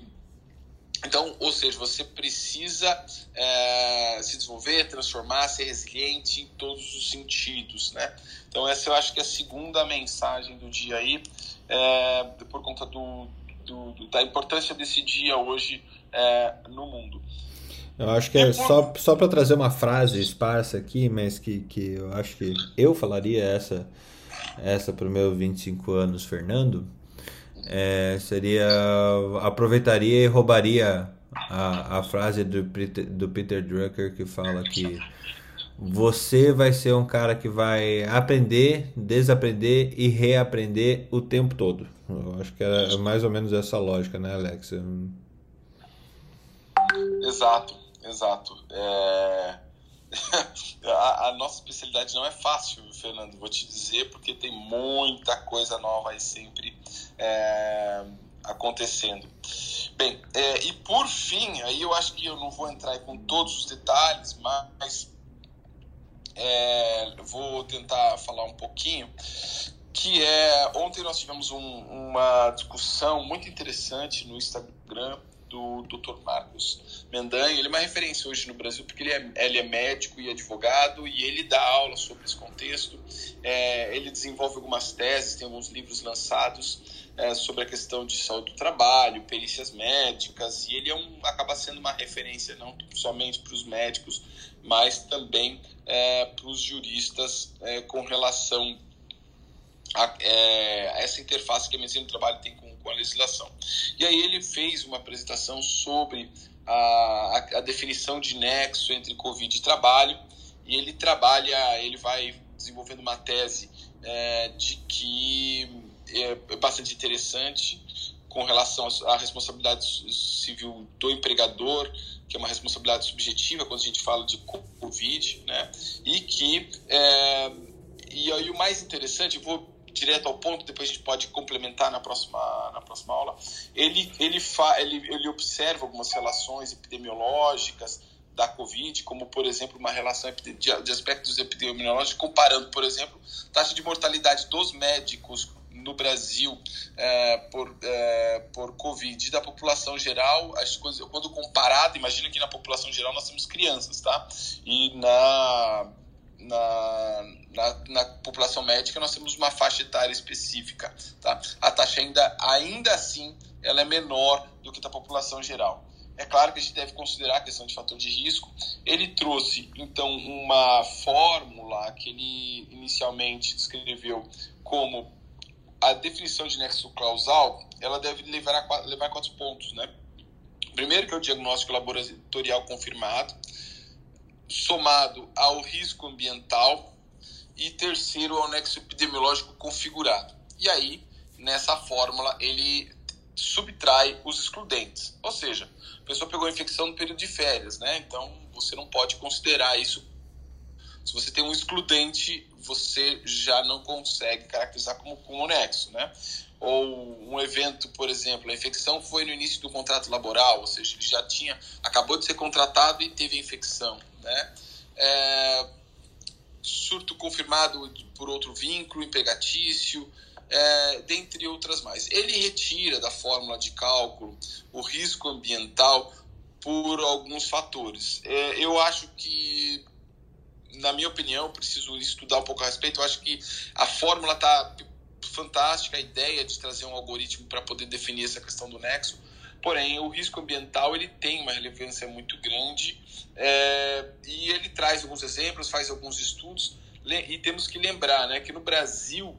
então, ou seja, você precisa é, se desenvolver, transformar, ser resiliente em todos os sentidos, né? Então, essa eu acho que é a segunda mensagem do dia aí, é, por conta do, do, da importância desse dia hoje é, no mundo. Eu acho que é só, só para trazer uma frase esparsa aqui, mas que, que eu acho que eu falaria essa, essa para o meu 25 anos, Fernando é, seria aproveitaria e roubaria a, a frase do, do Peter Drucker que fala que você vai ser um cara que vai aprender, desaprender e reaprender o tempo todo. Eu acho que é mais ou menos essa lógica, né, Alex? Exato, exato. É... a, a, nossa especialidade não é fácil, Fernando, vou te dizer, porque tem muita coisa nova aí sempre é, acontecendo. Bem, é, e por fim, aí eu acho que eu não vou entrar com todos os detalhes, mas é, vou tentar falar um pouquinho que é ontem nós tivemos um, uma discussão muito interessante no Instagram do Dr. Marcos Mendanha. Ele é uma referência hoje no Brasil porque ele é, ele é médico e advogado e ele dá aula sobre esse contexto. É, ele desenvolve algumas teses, tem alguns livros lançados é, sobre a questão de saúde do trabalho, perícias médicas e ele é um, acaba sendo uma referência não somente para os médicos, mas também é, para os juristas é, com relação a, é, essa interface que a medicina do trabalho tem com, com, a legislação. E aí ele fez uma apresentação sobre a, a, a, definição de nexo entre Covid e trabalho, e ele trabalha, ele vai desenvolvendo uma tese é, de que é, é bastante interessante com relação à responsabilidade civil do empregador, que é uma responsabilidade subjetiva quando a gente fala de Covid, né? E que é, e aí o mais interessante, vou direto ao ponto, depois a gente pode complementar na próxima, na próxima aula. Ele, ele, fa, ele, ele observa algumas relações epidemiológicas da Covid, como, por exemplo, uma relação de, aspectos epidemiológicos, comparando, por exemplo, taxa de mortalidade dos médicos no Brasil é, por, é, por Covid da população geral, as coisas, quando comparado, imagina que na população geral nós temos crianças, tá? E na na, na, na, população médica nós temos uma faixa etária específica, tá? A taxa ainda, ainda assim, ela é menor do que da população geral. É claro que a gente deve considerar a questão de fator de risco. Ele trouxe, então, uma fórmula que ele inicialmente descreveu como a definição de nexo causal, ela deve levar a, levar a quatro pontos, né? Primeiro que é o diagnóstico laboratorial confirmado, somado ao risco ambiental e terceiro ao nexo epidemiológico configurado. E aí, nessa fórmula, ele subtrai os excludentes. Ou seja, a pessoa pegou a infecção no período de férias, né? Então, você não pode considerar isso. Se você tem um excludente, você já não consegue caracterizar como, como nexo, né? ou um evento, por exemplo, a infecção foi no início do contrato laboral, ou seja, ele já tinha acabou de ser contratado e teve a infecção, né? É, surto confirmado por outro vínculo empregatício, é, dentre outras mais. Ele retira da fórmula de cálculo o risco ambiental por alguns fatores. É, eu acho que, na minha opinião, preciso estudar um pouco a respeito. Eu acho que a fórmula está fantástica, a ideia de trazer um algoritmo para poder definir essa questão do nexo. Porém, o risco ambiental ele tem uma relevância muito grande é, e ele traz alguns exemplos, faz alguns estudos e temos que lembrar, né, que no Brasil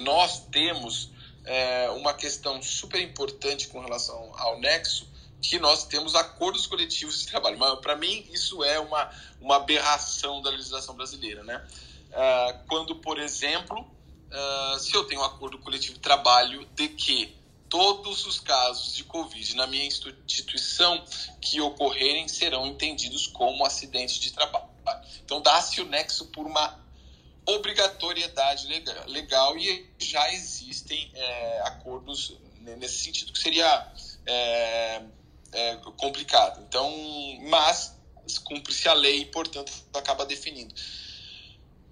nós temos é, uma questão super importante com relação ao nexo, que nós temos acordos coletivos de trabalho. Mas, para mim, isso é uma, uma aberração da legislação brasileira. Né? Uh, quando, por exemplo, uh, se eu tenho um acordo coletivo de trabalho de que todos os casos de Covid na minha instituição que ocorrerem serão entendidos como acidente de trabalho. Então, dá-se o nexo por uma obrigatoriedade legal, legal e já existem é, acordos nesse sentido, que seria é, é, complicado. Então, mas cumpre-se a lei e, portanto, acaba definindo.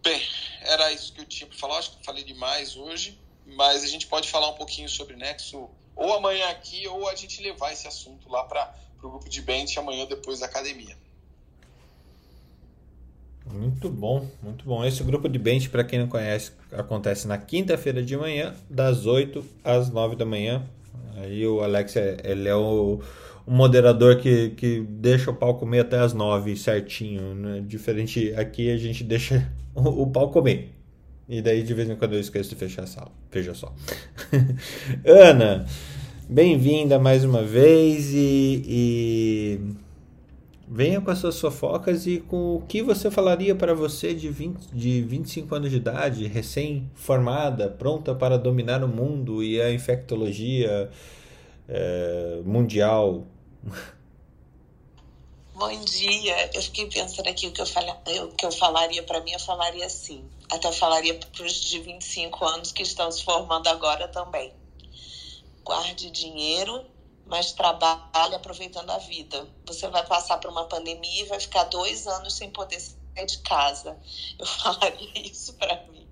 Bem, era isso que eu tinha para falar. Acho que falei demais hoje, mas a gente pode falar um pouquinho sobre Nexo ou amanhã aqui, ou a gente levar esse assunto lá para o grupo de bench amanhã depois da academia. Muito bom, muito bom. Esse grupo de bench, para quem não conhece, acontece na quinta-feira de manhã, das 8 às 9 da manhã. Aí o Alex, é, ele é o, o moderador que, que deixa o pau comer até as 9 certinho. Né? Diferente aqui, a gente deixa o, o pau comer. E daí de vez em quando eu esqueço de fechar a sala. Veja só. Ana, bem-vinda mais uma vez e, e Venha com as suas fofocas e com o que você falaria para você de, 20, de 25 anos de idade, recém-formada, pronta para dominar o mundo e a infectologia é, mundial. Bom dia. Eu fiquei pensando aqui o que eu, fala, o que eu falaria para mim, eu falaria assim. Até eu falaria para os de 25 anos que estão se formando agora também. Guarde dinheiro mas trabalhe aproveitando a vida. Você vai passar por uma pandemia e vai ficar dois anos sem poder sair de casa. Eu falaria isso para mim.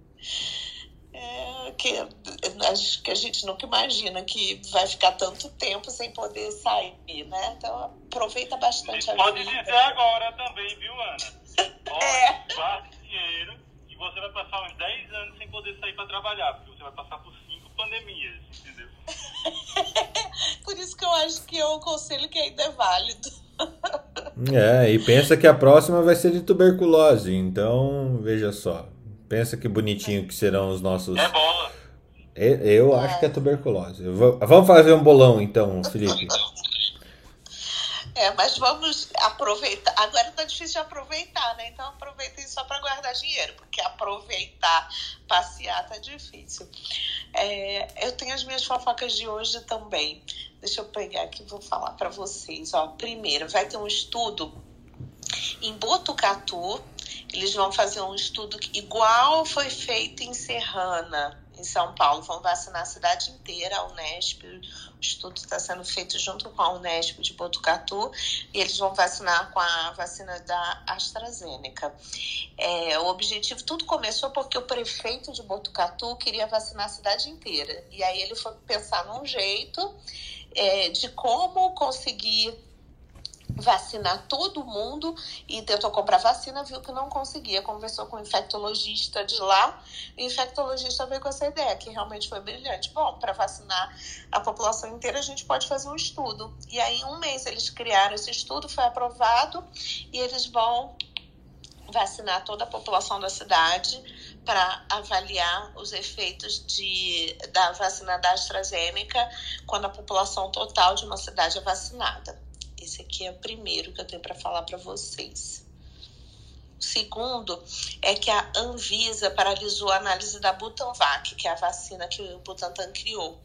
É, que acho que a gente nunca imagina que vai ficar tanto tempo sem poder sair, né? Então aproveita bastante a pode vida. Pode dizer agora também, viu, Ana? Ó, é. dinheiro e você vai passar uns 10 anos sem poder sair para trabalhar, porque você vai passar por cinco pandemias, entendeu? Por isso que eu acho que é um conselho que ainda é válido. É, e pensa que a próxima vai ser de tuberculose. Então, veja só. Pensa que bonitinho que serão os nossos. É bola. Eu acho que é tuberculose. Vamos fazer um bolão então, Felipe. É, mas vamos aproveitar. Agora tá difícil de aproveitar, né? Então aproveitem só para guardar dinheiro, porque aproveitar, passear tá difícil. É, eu tenho as minhas fofocas de hoje também. Deixa eu pegar aqui e vou falar para vocês. Ó, primeiro, vai ter um estudo em Botucatu. Eles vão fazer um estudo igual foi feito em Serrana, em São Paulo. Vão vacinar a cidade inteira, a Unesp, estudo está sendo feito junto com a Unesp de Botucatu e eles vão vacinar com a vacina da AstraZeneca. É, o objetivo, tudo começou porque o prefeito de Botucatu queria vacinar a cidade inteira. E aí ele foi pensar num jeito é, de como conseguir vacinar todo mundo e tentou comprar vacina, viu que não conseguia. Conversou com o infectologista de lá, e o infectologista veio com essa ideia, que realmente foi brilhante. Bom, para vacinar a população inteira, a gente pode fazer um estudo. E aí, em um mês, eles criaram esse estudo, foi aprovado, e eles vão vacinar toda a população da cidade para avaliar os efeitos de, da vacina da AstraZeneca quando a população total de uma cidade é vacinada. Esse aqui é o primeiro que eu tenho para falar para vocês. O segundo é que a Anvisa paralisou a análise da Butanvac, que é a vacina que o Butantan criou.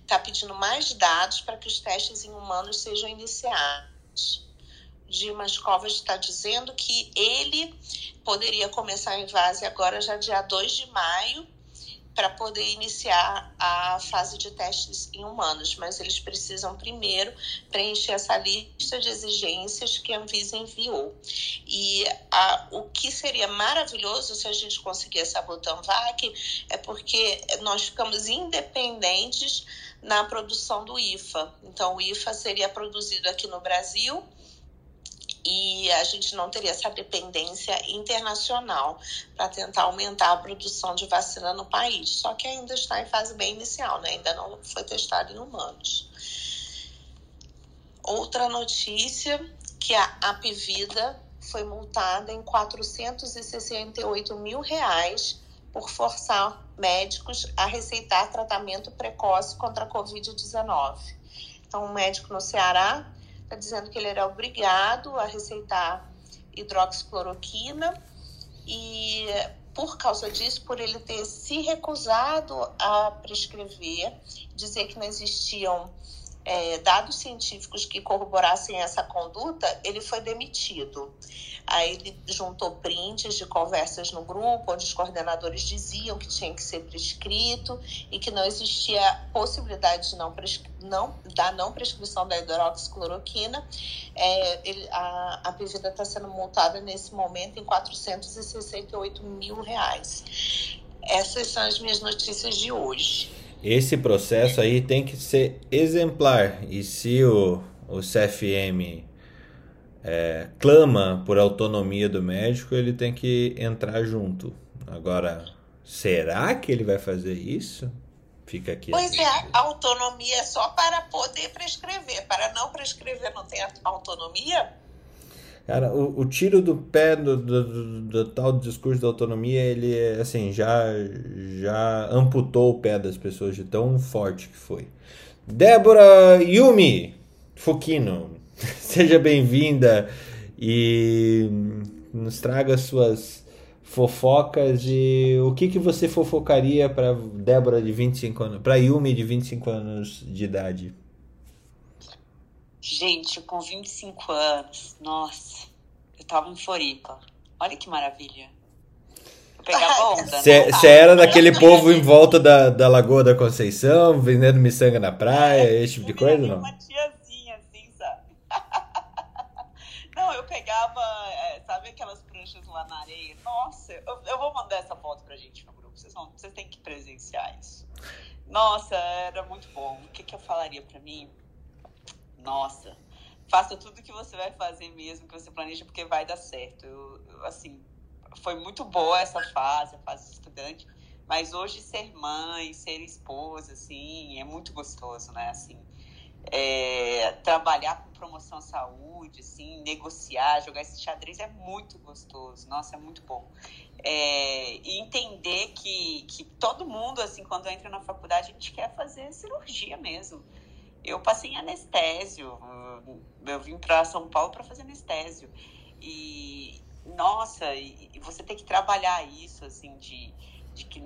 Está pedindo mais dados para que os testes em humanos sejam iniciados. Dimas Covas está dizendo que ele poderia começar a invase agora já dia 2 de maio para poder iniciar a fase de testes em humanos, mas eles precisam primeiro preencher essa lista de exigências que a Anvisa enviou. E a, o que seria maravilhoso se a gente conseguir essa Butanvac é porque nós ficamos independentes na produção do IFA. Então, o IFA seria produzido aqui no Brasil e a gente não teria essa dependência internacional para tentar aumentar a produção de vacina no país. Só que ainda está em fase bem inicial, né? ainda não foi testado em humanos. Outra notícia que a Apivida foi multada em 468 mil reais por forçar médicos a receitar tratamento precoce contra a Covid-19. Então, um médico no Ceará dizendo que ele era obrigado a receitar hidroxicloroquina e por causa disso, por ele ter se recusado a prescrever, dizer que não existiam é, dados científicos que corroborassem essa conduta, ele foi demitido. Aí ele juntou prints de conversas no grupo, onde os coordenadores diziam que tinha que ser prescrito e que não existia possibilidade de não, não da não prescrição da hidroxicloroquina. É, ele, a, a Pevida está sendo multada nesse momento em 468 mil reais. Essas são as minhas notícias de hoje. Esse processo aí tem que ser exemplar. E se o, o CFM é, clama por autonomia do médico, ele tem que entrar junto. Agora, será que ele vai fazer isso? Fica aqui. Pois é, a autonomia é só para poder prescrever. Para não prescrever, não tem autonomia? Cara, o, o tiro do pé do, do, do, do, tal discurso da autonomia, ele assim, já, já amputou o pé das pessoas de tão forte que foi. Débora Yumi Fukino, seja bem-vinda e nos traga suas fofocas e o que, que você fofocaria para Débora de 25 anos, para Yumi de 25 anos de idade? Gente, com 25 anos, nossa, eu tava em Floripa. Olha que maravilha. Eu pegava onda. Você né? era daquele povo em volta da, da Lagoa da Conceição, vendendo miçanga na praia, é, esse tipo de coisa, não? Uma tiazinha, assim, sabe? não, eu pegava, é, sabe aquelas pranchas lá na areia? Nossa, eu, vou mandar essa foto pra gente no grupo. Vocês, vão, vocês têm que presenciar isso. Nossa, era muito bom. O que, que eu falaria pra mim? nossa, faça tudo que você vai fazer mesmo, que você planeja, porque vai dar certo. Eu, eu, assim, foi muito boa essa fase, a fase de estudante, mas hoje ser mãe, ser esposa, assim, é muito gostoso, né? Assim, é, trabalhar promoção à saúde, assim, negociar, jogar esse xadrez é muito gostoso. Nossa, é muito bom. É, e entender que, que todo mundo, assim, quando entra na faculdade, a gente quer fazer cirurgia mesmo. Eu passei em anestésio. Eu vim para São Paulo para fazer anestésio. E, nossa, e, você tem que trabalhar isso, assim, de, de que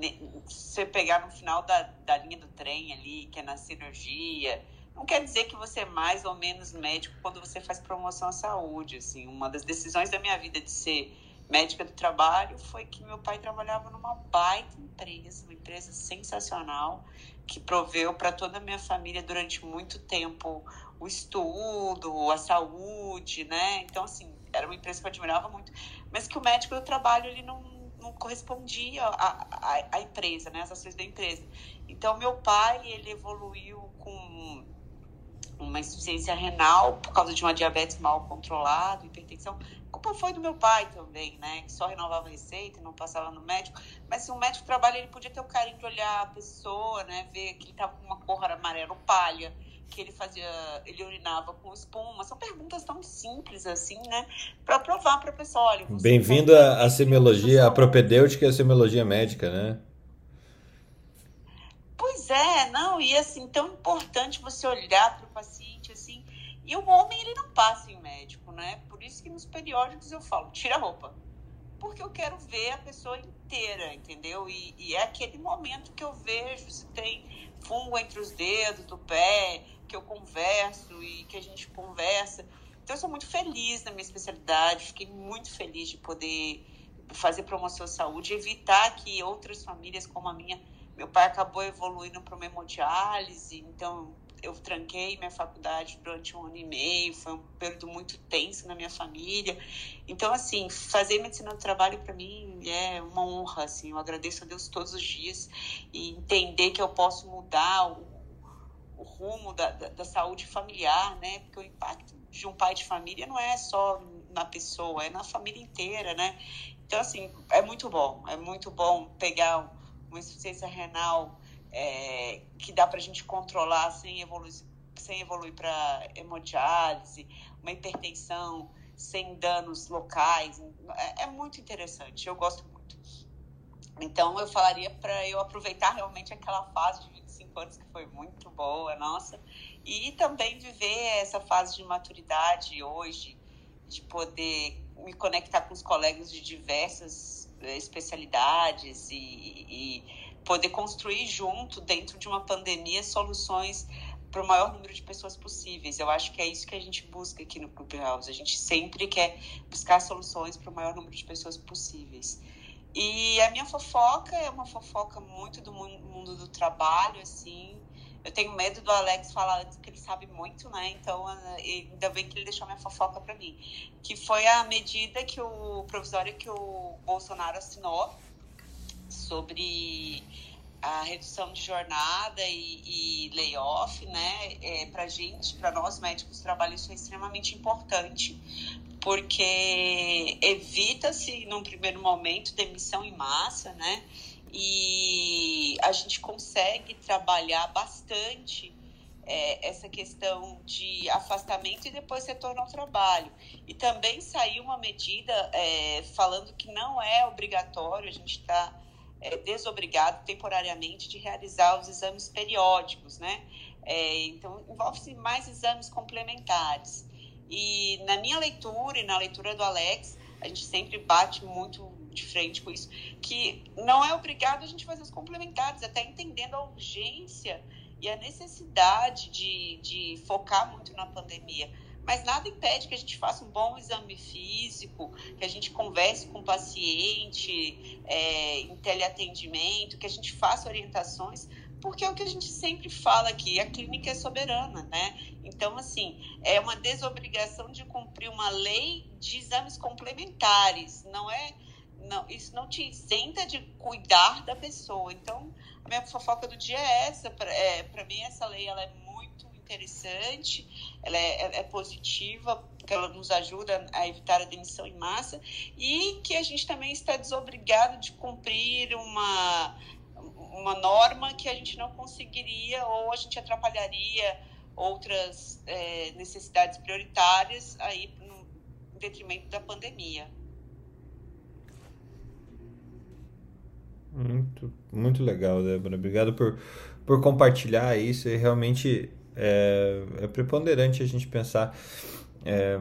você pegar no final da, da linha do trem ali, que é na cirurgia. Não quer dizer que você é mais ou menos médico quando você faz promoção à saúde. Assim, uma das decisões da minha vida de ser médica do trabalho foi que meu pai trabalhava numa baita empresa, uma empresa sensacional que proveu para toda a minha família durante muito tempo o estudo, a saúde, né? Então, assim, era uma empresa que eu admirava muito, mas que o médico do trabalho ele não, não correspondia à, à, à empresa, né? As ações da empresa. Então, meu pai, ele evoluiu com uma insuficiência renal por causa de uma diabetes mal controlada, hipertensão. A culpa foi do meu pai também, né? Que só renovava a receita e não passava no médico. Mas se o médico trabalha, ele podia ter o carinho de olhar a pessoa, né? Ver que ele tava com uma cor amarelo palha, que ele fazia, ele urinava com espuma. São perguntas tão simples assim, né? Para provar para a pessoa, olha. Bem-vindo à semiologia, à propedêutica e à semiologia médica, né? Pois é, não, e assim, tão importante você olhar para o paciente assim. E o homem, ele não passa em médico, né? Por isso que nos periódicos eu falo, tira a roupa. Porque eu quero ver a pessoa inteira, entendeu? E, e é aquele momento que eu vejo se tem fungo entre os dedos do pé, que eu converso e que a gente conversa. Então, eu sou muito feliz na minha especialidade, fiquei muito feliz de poder fazer promoção à saúde, evitar que outras famílias como a minha Meu pai acabou evoluindo para uma hemodiálise, então eu tranquei minha faculdade durante um ano e meio, foi um período muito tenso na minha família. Então, assim, fazer medicina do trabalho para mim é uma honra, assim, eu agradeço a Deus todos os dias e entender que eu posso mudar o, o rumo da, da, da, saúde familiar, né? Porque o impacto de um pai de família não é só na pessoa, é na família inteira, né? Então, assim, é muito bom, é muito bom pegar uma insuficiência renal é, que dá para a gente controlar sem evoluir, sem evoluir para hemodiálise, uma hipertensão sem danos locais. É, é muito interessante, eu gosto muito. Então, eu falaria para eu aproveitar realmente aquela fase de 25 anos que foi muito boa, nossa, e também viver essa fase de maturidade hoje, de poder me conectar com os colegas de diversas especialidades e, e poder construir junto, dentro de uma pandemia, soluções para o maior número de pessoas possíveis. Eu acho que é isso que a gente busca aqui no Clubhouse. A gente sempre quer buscar soluções para o maior número de pessoas possíveis. E a minha fofoca é uma fofoca muito do mundo do trabalho, assim. Eu tenho medo do Alex falar antes, porque ele sabe muito, né? Então, ainda bem que ele deixou minha fofoca para mim. Que foi a medida que o provisório que o Bolsonaro assinou sobre a redução de jornada e, e layoff, né? É, para gente, para nós médicos isso é extremamente importante, porque evita-se, num primeiro momento, demissão em massa, né? E a gente consegue trabalhar bastante é, essa questão de afastamento e depois retorno ao trabalho. E também saiu uma medida é, falando que não é obrigatório, a gente está é, desobrigado temporariamente de realizar os exames periódicos, né? É, então, envolve-se mais exames complementares. E na minha leitura e na leitura do Alex, a gente sempre bate muito de frente com isso, que não é obrigado a gente fazer os complementares, até entendendo a urgência e a necessidade de, de focar muito na pandemia mas nada impede que a gente faça um bom exame físico, que a gente converse com o paciente é, em teleatendimento, que a gente faça orientações, porque é o que a gente sempre fala aqui, a clínica é soberana, né? Então, assim, é uma desobrigação de cumprir uma lei de exames complementares, não é? Não, isso não te isenta de cuidar da pessoa. Então, a minha fofoca do dia é essa. Para é, mim, essa lei ela é interessante, ela é, é, é, positiva, porque ela nos ajuda a evitar a demissão em massa, e que a gente também está desobrigado de cumprir uma, uma norma que a gente não conseguiria ou a gente atrapalharia outras é, necessidades prioritárias aí no detrimento da pandemia. Muito, muito legal, Débora. Obrigado por, por compartilhar isso. E realmente é, é preponderante a gente pensar é,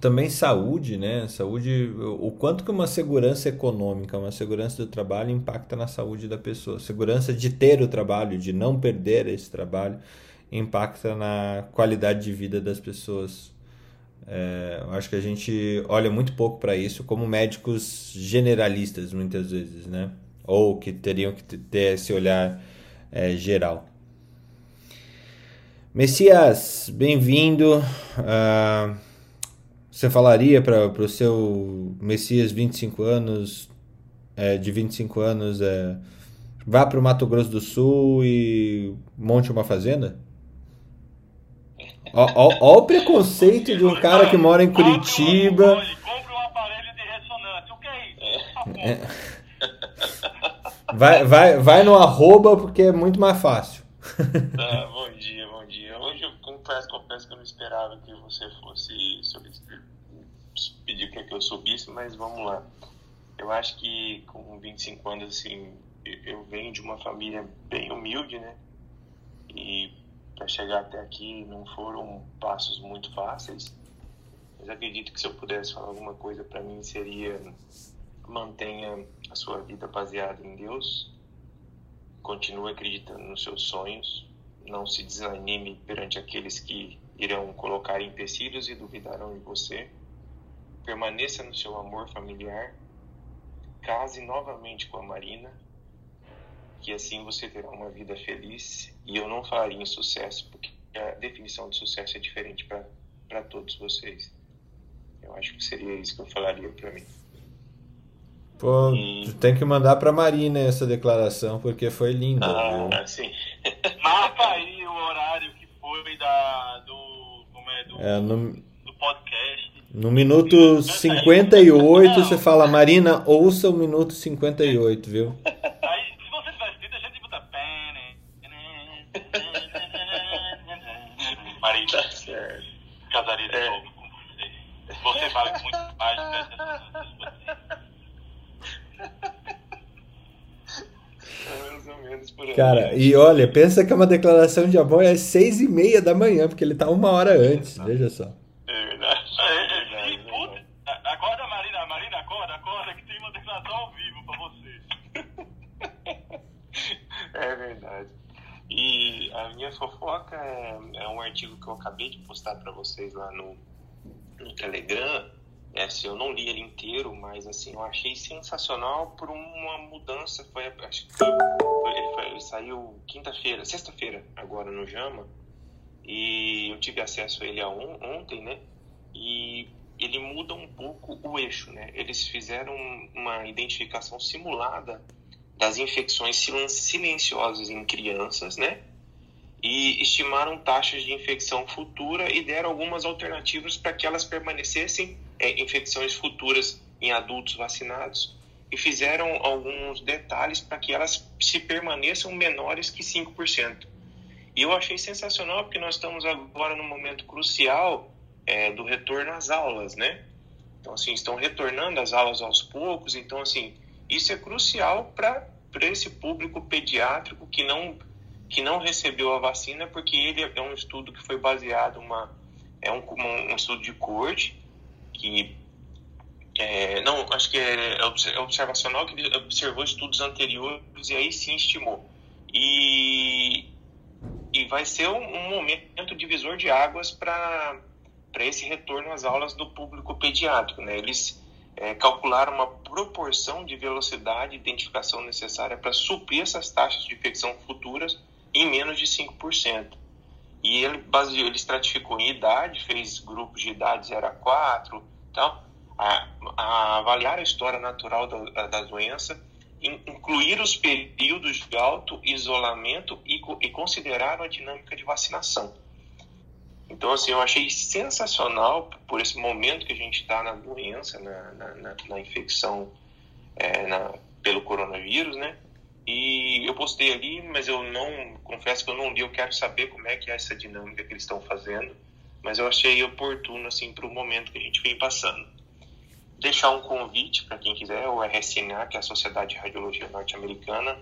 também saúde, né? Saúde, o quanto que uma segurança econômica, uma segurança do trabalho impacta na saúde da pessoa. Segurança de ter o trabalho, de não perder esse trabalho, impacta na qualidade de vida das pessoas. É, acho que a gente olha muito pouco para isso como médicos generalistas, muitas vezes, né? Ou que teriam que ter esse olhar é, geral. Messias, bem-vindo. Uh, você falaria para o seu Messias 25 anos, é, de 25 anos, é, vá para o Mato Grosso do Sul e monte uma fazenda? Olha o preconceito de um cara que mora em Curitiba. Compre um aparelho de ressonância. O que é isso? É. Vai, vai, vai no arroba porque é muito mais fácil. Tá, bom dia confesso, confesso que eu não esperava que você fosse pedir para que eu subisse, mas vamos lá. Eu acho que com 25 anos, assim, eu venho de uma família bem humilde, né? E para chegar até aqui não foram passos muito fáceis. Mas acredito que se eu pudesse falar alguma coisa para mim seria mantenha a sua vida baseada em Deus, continue acreditando nos seus sonhos, não se desanime perante aqueles que irão colocar empecilhos e duvidarão de você. Permaneça no seu amor familiar. Case novamente com a Marina. Que assim você terá uma vida feliz e eu não falaria em sucesso, porque a definição de sucesso é diferente para todos vocês. Eu acho que seria isso que eu falaria para mim. Pô, e... tem que mandar para Marina essa declaração, porque foi linda. Ah, viu? sim. Marca aí o horário que foi da, do, como é, do, é, no, do podcast. No minuto 58, você fala, Marina, ouça o minuto 58, viu? casaria de é. novo com você. Você vale muito mais do que essas pessoas Cara, e olha, pensa que é uma declaração de amor às seis e meia da manhã, porque ele tá uma hora antes, veja só. É verdade. É, é, é, puta, acorda, Marina, Marina, acorda, acorda, que tem uma declaração ao vivo pra você. É verdade. E a minha fofoca é, é um artigo que eu acabei de postar para vocês lá no, no Telegram. É, assim, eu não li ele inteiro, mas assim, eu achei sensacional por uma mudança. Foi, acho que foi, ele, foi, ele saiu quinta-feira, sexta-feira, agora no Jama. E eu tive acesso a ele on, ontem, né? E ele muda um pouco o eixo, né? Eles fizeram uma identificação simulada das infecções silenciosas em crianças, né? E estimaram taxas de infecção futura e deram algumas alternativas para que elas permanecessem é, infecções futuras em adultos vacinados e fizeram alguns detalhes para que elas se permaneçam menores que 5%. E eu achei sensacional porque nós estamos agora num momento crucial é, do retorno às aulas, né? Então, assim, estão retornando as aulas aos poucos, então, assim, isso é crucial para esse público pediátrico que não, que não recebeu a vacina, porque ele é um estudo que foi baseado uma é um, um, um estudo de corte que é, não acho que é, é observacional que ele observou estudos anteriores e aí sim estimou e e vai ser um, um momento divisor de águas para para esse retorno às aulas do público pediátrico, né? Eles é, calcular uma proporção de velocidade e identificação necessária para suprir essas taxas de infecção futuras em menos de 5%. E ele baseou, ele estratificou em idade, fez grupos de idade 0 a 4, então, a, a avaliar a história natural da, da doença, in, incluir os períodos de auto isolamento e, e considerar a dinâmica de vacinação. Então, assim, eu achei sensacional por esse momento que a gente está na doença, na, na, na infecção é, na, pelo coronavírus, né? E eu postei ali, mas eu não, confesso que eu não li, eu quero saber como é que é essa dinâmica que eles estão fazendo, mas eu achei oportuno, assim, para o momento que a gente vem passando. Deixar um convite para quem quiser, o RSNA, que é a Sociedade de Radiologia Norte-Americana,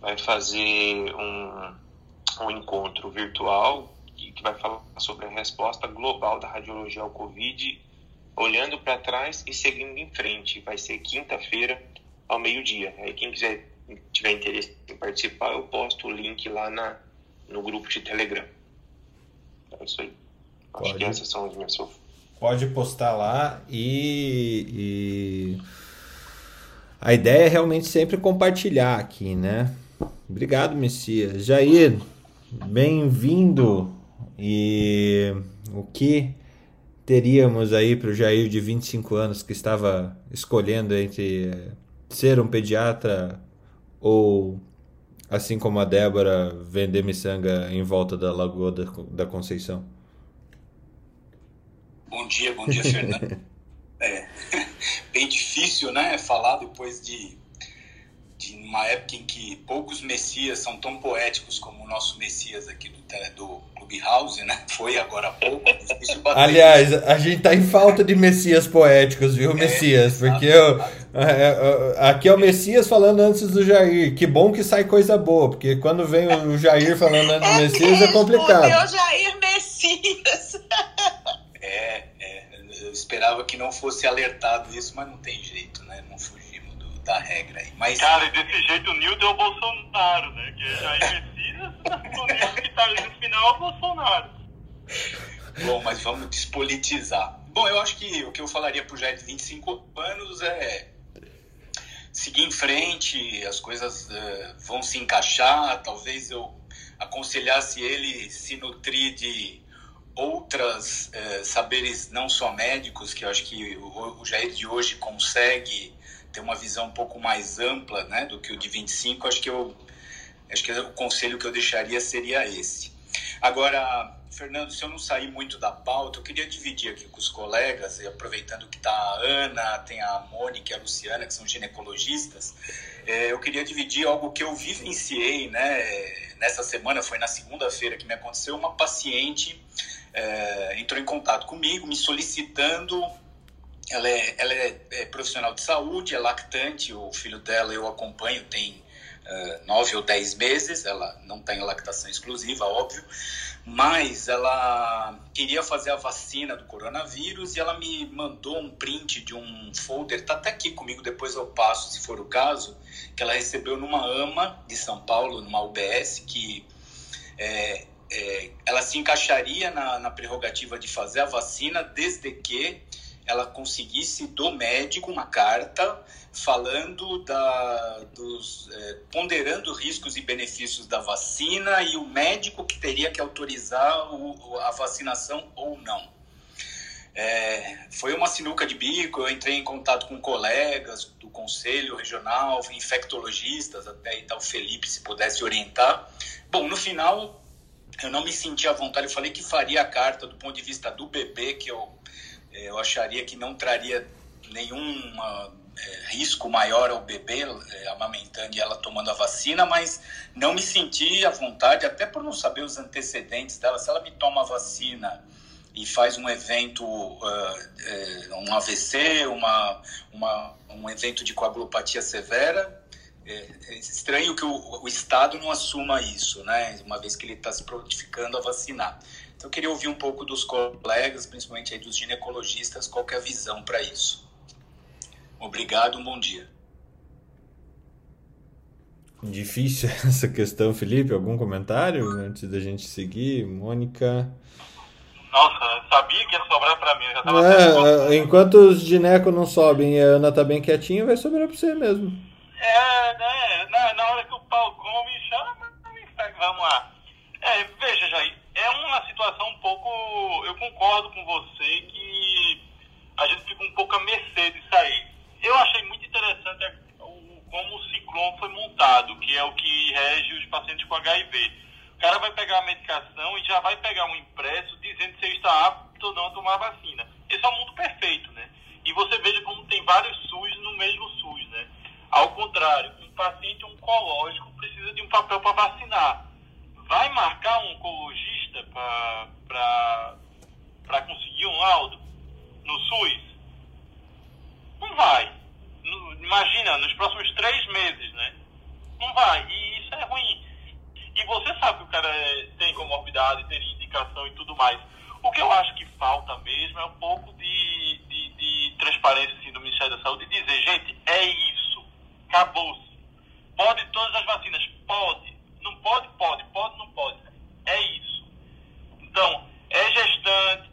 vai fazer um, um encontro virtual que vai falar sobre a resposta global da radiologia ao Covid, olhando para trás e seguindo em frente. Vai ser quinta-feira ao meio-dia. Aí quem quiser tiver interesse em participar, eu posto o link lá na, no grupo de Telegram. É isso aí. Pode. Acho que essas são as minhas Pode postar lá e, e, a ideia é realmente sempre compartilhar aqui, né? Obrigado, Messias. Jair, bem-vindo e o que teríamos aí para o Jair de 25 anos que estava escolhendo entre ser um pediatra ou, assim como a Débora, vender miçanga em volta da Lagoa da, da Conceição? Bom dia, bom dia, Fernando. é bem difícil, né, falar depois de de uma época em que poucos messias são tão poéticos como o nosso messias aqui do, do Clubhouse, né? Foi agora há pouco. Aliás, a gente tá em falta de messias poéticos, viu, é, Messias? Porque eu, é, é, aqui é o Messias falando antes do Jair. Que bom que sai coisa boa, porque quando vem o Jair falando antes do é Messias é complicado. É o Jair Messias. É, é, eu esperava que não fosse alertado isso, mas não tem jeito, né? Não fugimos da regra aí. Mas... Cara, e desse jeito o Nildo é o Bolsonaro, né? Que é Messias, o Nildo que tá final é o Bolsonaro. Bom, mas vamos despolitizar. Bom, eu acho que o que eu falaria pro Jair de 25 anos é seguir em frente, as coisas uh, vão se encaixar. Talvez eu aconselhasse ele se nutrir de outras uh, saberes não só médicos, que eu acho que o, o Jair de hoje consegue ter uma visão um pouco mais ampla né, do que o de 25. Acho que, eu, acho que o conselho que eu deixaria seria esse. Agora, Fernando, se eu não sair muito da pauta, eu queria dividir aqui com os colegas, aproveitando que está a Ana, tem a Mônica e a Luciana, que são ginecologistas, é, eu queria dividir algo que eu vivenciei né, nessa semana, foi na segunda-feira que me aconteceu, uma paciente é, entrou em contato comigo, me solicitando ela é, ela é, é, profissional de saúde, é lactante, o filho dela eu acompanho, tem uh, nove ou dez meses, ela não tem lactação exclusiva, óbvio, mas ela queria fazer a vacina do coronavírus e ela me mandou um print de um folder, tá até aqui comigo, depois eu passo se for o caso, que ela recebeu numa AMA de São Paulo, numa UBS, que é, é, ela se encaixaria na, na prerrogativa de fazer a vacina desde que ela conseguisse do médico uma carta falando da, dos é, ponderando riscos e benefícios da vacina e o médico que teria que autorizar o, a vacinação ou não. É, foi uma sinuca de bico. Eu entrei em contato com colegas do conselho regional, infectologistas, até e tal Felipe se pudesse orientar. Bom, no final eu não me senti à vontade. Eu falei que faria a carta do ponto de vista do bebê, que eu eu acharia que não traria nenhum é, risco maior ao bebê é, amamentando e ela tomando a vacina, mas não me senti à vontade, até por não saber os antecedentes dela. Se ela me toma a vacina e faz um evento, uh, um AVC, uma, uma, um evento de coagulopatia severa, é, é estranho que o, o, Estado não assuma isso, né? Uma vez que ele está se prontificando a vacinar. Então, eu queria ouvir um pouco dos colegas, principalmente aí dos ginecologistas, qual é a visão para isso. Obrigado, um bom dia. Difícil essa questão, Felipe. Algum comentário antes da gente seguir? Mônica. Nossa, sabia que ia sobrar para mim. já tava é, enquanto os ginecos não sobem e a Ana tá bem quietinha, vai sobrar para você mesmo. É, né? Na, na hora que o pau come, chama, vamos lá. É, veja, Jair, é uma situação um pouco. Eu concordo com você que a gente fica um pouco a mercê de sair. Eu achei muito interessante como o ciclone foi montado, que é o que rege os pacientes com HIV. O cara vai pegar a medicação e já vai pegar um impresso dizendo se ele está apto ou não a tomar a vacina. Esse é o mundo perfeito, né? E você veja como tem vários SUS no mesmo SUS, né? Ao contrário, um paciente oncológico precisa de um papel para vacinar vai marcar um oncologista para conseguir um laudo no SUS? Não vai. Imagina, nos próximos três meses, né? Não vai. E isso é ruim. E você sabe que o cara é, tem comorbidade, tem indicação e tudo mais. O que eu acho que falta mesmo é um pouco de, de, de transparência assim, do Ministério da Saúde e dizer, gente, é isso. Acabou-se. Pode todas as vacinas? Pode não pode, pode, pode, não pode. É isso. Então, é gestante,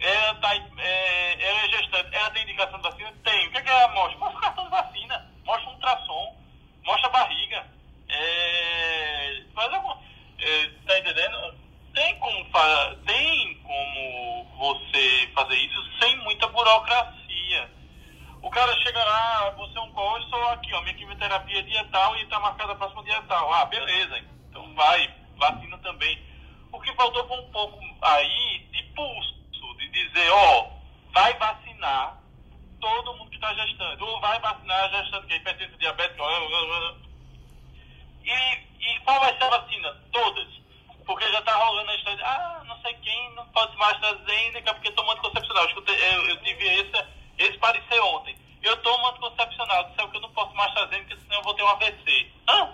ela, tá, é, ela é gestante, ela tem indicação de vacina? Tem. O que é que ela mostra? Mostra o cartão de vacina, mostra um ultrassom, mostra a barriga. É, faz é, tá entendendo? Tem como, tem como você fazer isso sem muita burocracia. Cara chega lá, você é um coach, só aqui, ó, minha quimioterapia é dia tal e está marcada a próxima dia tal. Ah, beleza, então vai, vacina também. O que faltou foi um pouco aí de pulso, de dizer, ó, vai vacinar todo mundo que está gestando, ou vai vacinar a gestante que é hipertensão diabética, e, e qual vai ser a vacina? Todas. Porque já está rolando a história de, ah, não sei quem não pode tomar AstraZeneca porque tomou anticoncepcional. Eu, eu, eu tive esse esse parecer ontem. Eu tomo anticoncepcional, disseram que eu não posso mais fazer, porque senão eu vou ter um AVC. Hã?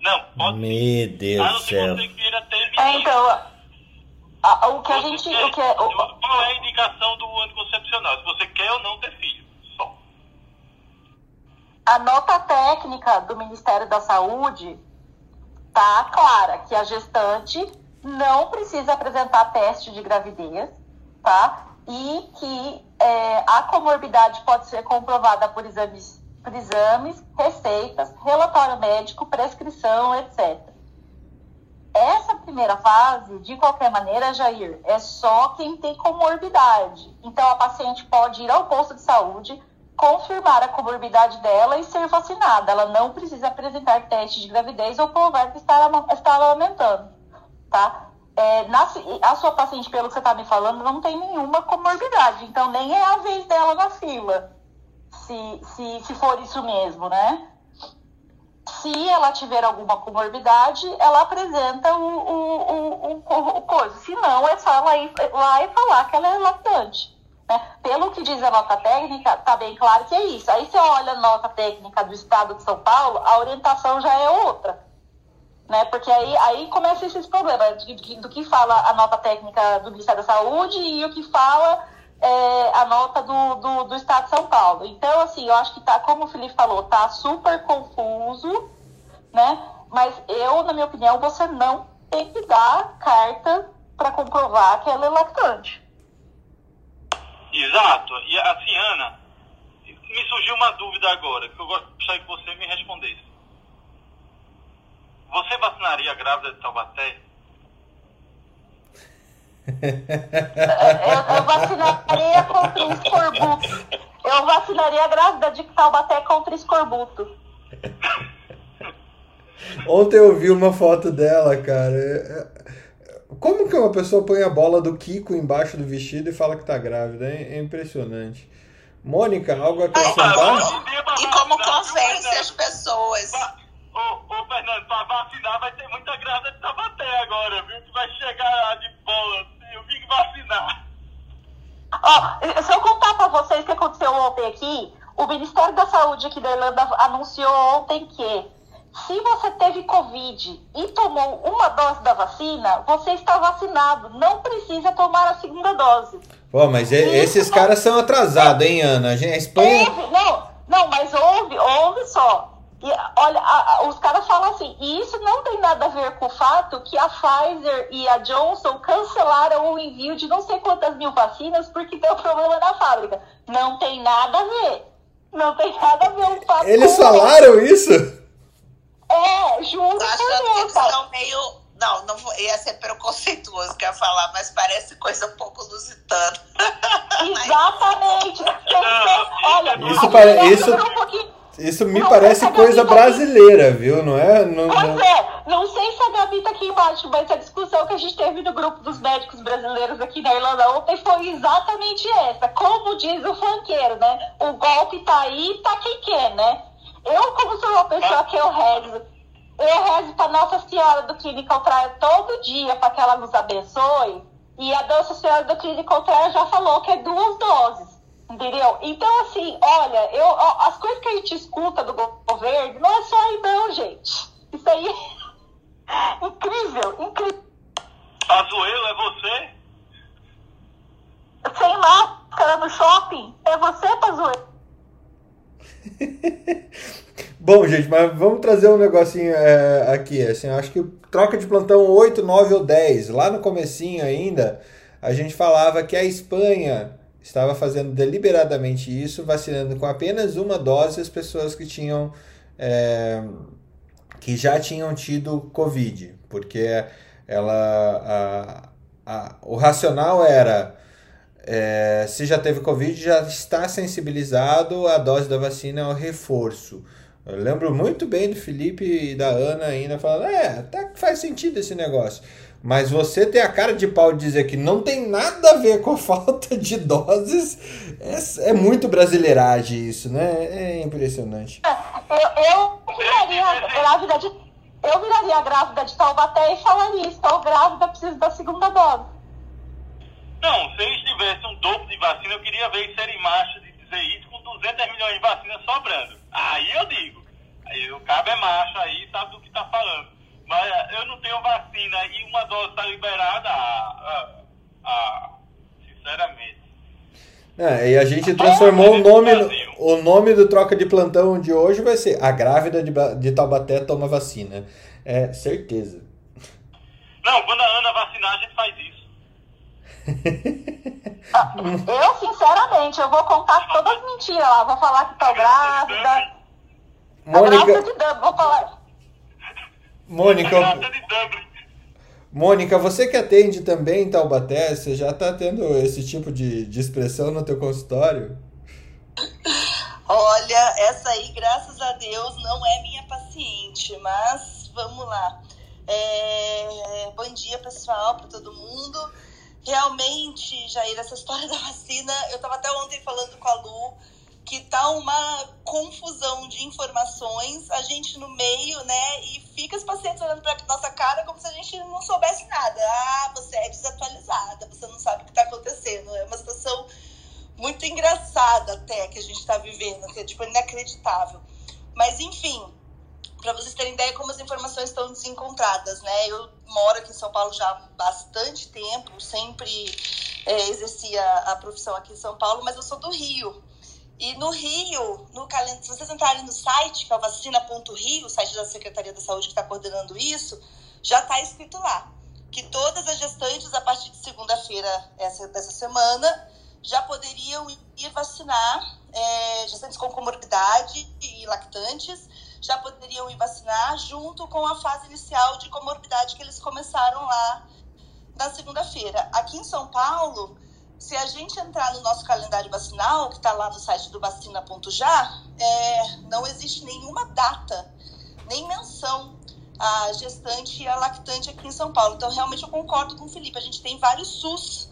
Não, pode Meu Deus do céu. É, então, a, o que a gente. o que é, o... Qual é a indicação do anticoncepcional? Se você quer ou não ter filho. Só. A nota técnica do Ministério da Saúde tá clara que a gestante não precisa apresentar teste de gravidez, tá? E que é, a comorbidade pode ser comprovada por exames exames, receitas, relatório médico, prescrição, etc. Essa primeira fase, de qualquer maneira, Jair, é só quem tem comorbidade. Então, a paciente pode ir ao posto de saúde, confirmar a comorbidade dela e ser vacinada. Ela não precisa apresentar teste de gravidez ou provar que está, está amamentando, tá? É, na, a sua paciente, pelo que você está me falando, não tem nenhuma comorbidade, então nem é a vez dela na fila, se, se, se for isso mesmo, né? Se ela tiver alguma comorbidade, ela apresenta o, o, o, o, o coisa. Se não, é só ela ir lá e falar que ela é lactante. Né? Pelo que diz a nota técnica, tá bem claro que é isso. Aí você olha a nota técnica do Estado de São Paulo, a orientação já é outra. Né? Porque aí, aí começam esses problemas de, de, do que fala a nota técnica do Ministério da Saúde e o que fala é, a nota do, do, do, Estado de São Paulo. Então, assim, eu acho que tá, como o Felipe falou, tá super confuso, né? Mas eu, na minha opinião, você não tem que dar carta para comprovar que ela é lactante. Exato. E assim, Ana, me surgiu uma dúvida agora, que eu gostaria que você me respondesse. Você vacinaria a grávida de Taubaté? eu, eu vacinaria contra o escorbuto. Eu vacinaria a grávida de Taubaté contra escorbuto. Ontem eu vi uma foto dela, cara. É, como que uma pessoa põe a bola do Kiko embaixo do vestido e fala que tá grávida? É, impressionante. Mônica, algo a acrescentar? E como convence as pessoas? Ô, ô, Fernando, pra vacinar vai ter muita grávida de Tabaté agora, viu? Que vai chegar de bola. Assim, eu vim vacinar. Ó, se eu contar pra vocês o que aconteceu ontem aqui, o Ministério da Saúde aqui da Irlanda anunciou ontem que se você teve Covid e tomou uma dose da vacina, você está vacinado. Não precisa tomar a segunda dose. Pô, mas e, esses não... caras são atrasados, hein, Ana? A Espanha. Teve, não, não, mas ouve, ouve só. E, olha, a, a, os caras falam assim, e isso não tem nada a ver com o fato que a Pfizer e a Johnson cancelaram o envio de não sei quantas mil vacinas porque deu problema na fábrica. Não tem nada a ver. Não tem nada a ver o fato Eles falaram isso? É, juro. Tô achando que eles são meio. Não, não vou, ia ser preconceituoso que eu ia falar, mas parece coisa um pouco lusitana. Exatamente. Olha, isso, para, isso, isso me não parece coisa brasileira, viu? Não é? Não, pois não... é, não sei se a Gabi tá aqui embaixo, mas a discussão que a gente teve no grupo dos médicos brasileiros aqui na Irlanda ontem foi exatamente essa. Como diz o funkeiro, né? O golpe tá aí, tá quem quer, né? Eu, como sou uma pessoa que eu rezo, eu rezo para Nossa Senhora do Clinical Trial todo dia para que ela nos abençoe. E a Nossa Senhora do Clinical Trial já falou que é duas doses. Entendeu? Então, assim, olha, eu, as coisas que a gente escuta do governo não é só aí, não, gente. Isso aí é incrível, incrível. Pazuelo, é você? Sem máscara no shopping? É você, Pazuelo? Bom, gente, mas vamos trazer um negocinho é, aqui. Assim, acho que troca de plantão 8, 9 ou 10. Lá no comecinho ainda, a gente falava que a Espanha estava fazendo deliberadamente isso, vacinando com apenas uma dose as pessoas que tinham é, que já tinham tido Covid, porque ela a, a, o racional era é, se já teve Covid, já está sensibilizado, a dose da vacina é reforço. Eu lembro muito bem do Felipe e da Ana ainda falando, é, que faz sentido esse negócio. Mas você ter a cara de pau de dizer que não tem nada a ver com a falta de doses, é, é muito brasileiragem isso, né? É impressionante. Eu, eu viraria grávida de. Eu viraria grávida de Taubaté e falaria, estou grávida, preciso da segunda dose. Não, se eles tivessem um dobro de vacina, eu queria ver eles serem macho de dizer isso com 200 milhões de vacinas sobrando. Aí eu digo. Aí o cabo é macho aí, sabe do que tá falando. Mas eu não tenho vacina e uma dose tá liberada, ah, ah, ah sinceramente. É, e a gente transformou o nome, o nome do troca de plantão de hoje vai ser A Grávida de, de Taubaté toma vacina. É certeza. Não, quando a Ana vacinar, a gente faz isso. eu, sinceramente, eu vou contar todas as mentiras lá. Vou falar que tô grávida, Mônica, A graça de Dublin, vou falar. Mônica. Mônica, você que atende também em Taubaté, você já está tendo esse tipo de, de expressão no teu consultório? Olha, essa aí, graças a Deus, não é minha paciente, mas vamos lá. É, bom dia, pessoal, para todo mundo. Realmente, Jair, essa história da vacina, eu estava até ontem falando com a Lu, que tá uma confusão de informações, a gente no meio, né? E fica os pacientes olhando pra nossa cara como se a gente não soubesse nada. Ah, você é desatualizada, você não sabe o que tá acontecendo. É uma situação muito engraçada até que a gente tá vivendo, que é tipo inacreditável. Mas enfim, para vocês terem ideia como as informações estão desencontradas, né? Eu moro aqui em São Paulo já há bastante tempo, sempre é, exercia a profissão aqui em São Paulo, mas eu sou do Rio. E no Rio, no calendário, se vocês entrarem no site, que é o vacina.rio, o site da Secretaria da Saúde que está coordenando isso, já está escrito lá que todas as gestantes, a partir de segunda-feira essa, dessa semana, já poderiam ir vacinar, é, gestantes com comorbidade e lactantes, já poderiam ir vacinar junto com a fase inicial de comorbidade que eles começaram lá na segunda-feira. Aqui em São Paulo, se a gente entrar no nosso calendário vacinal, que está lá no site do vacina.já, é, não existe nenhuma data, nem menção a gestante e a lactante aqui em São Paulo. Então, realmente, eu concordo com o Felipe. A gente tem vários SUS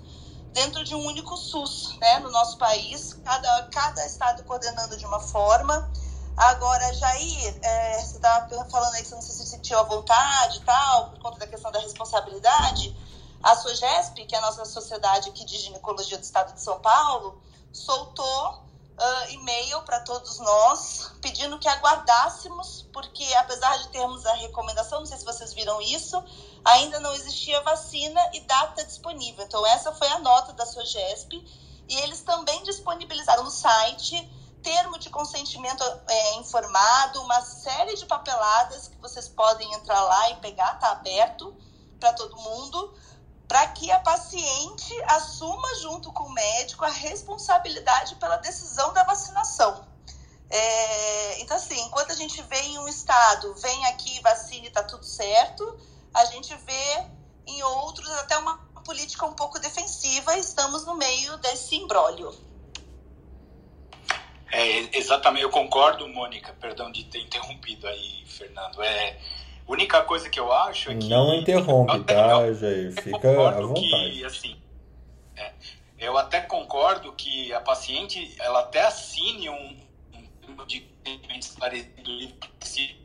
dentro de um único SUS né, no nosso país, cada, cada estado coordenando de uma forma. Agora, Jair, é, você estava falando aí que você não se sentiu à vontade e tal, por conta da questão da responsabilidade. A SOGESP, que é a nossa sociedade aqui de ginecologia do estado de São Paulo, soltou uh, e-mail para todos nós pedindo que aguardássemos, porque apesar de termos a recomendação, não sei se vocês viram isso, ainda não existia vacina e data disponível. Então, essa foi a nota da SOGESP e eles também disponibilizaram no site termo de consentimento é, informado, uma série de papeladas que vocês podem entrar lá e pegar, tá aberto para todo mundo para que a paciente assuma junto com o médico a responsabilidade pela decisão da vacinação. É, então, assim, enquanto a gente vê em um estado, vem aqui, vacina e está tudo certo, a gente vê em outros até uma política um pouco defensiva, estamos no meio desse imbróglio. É, exatamente, eu concordo, Mônica, perdão de ter interrompido aí, Fernando. É, a única coisa que eu acho é que. Não interrompe, tá, Jair? Fica à vontade. Que, assim, é, eu até concordo que a paciente ela até assine um, um de esclarecido se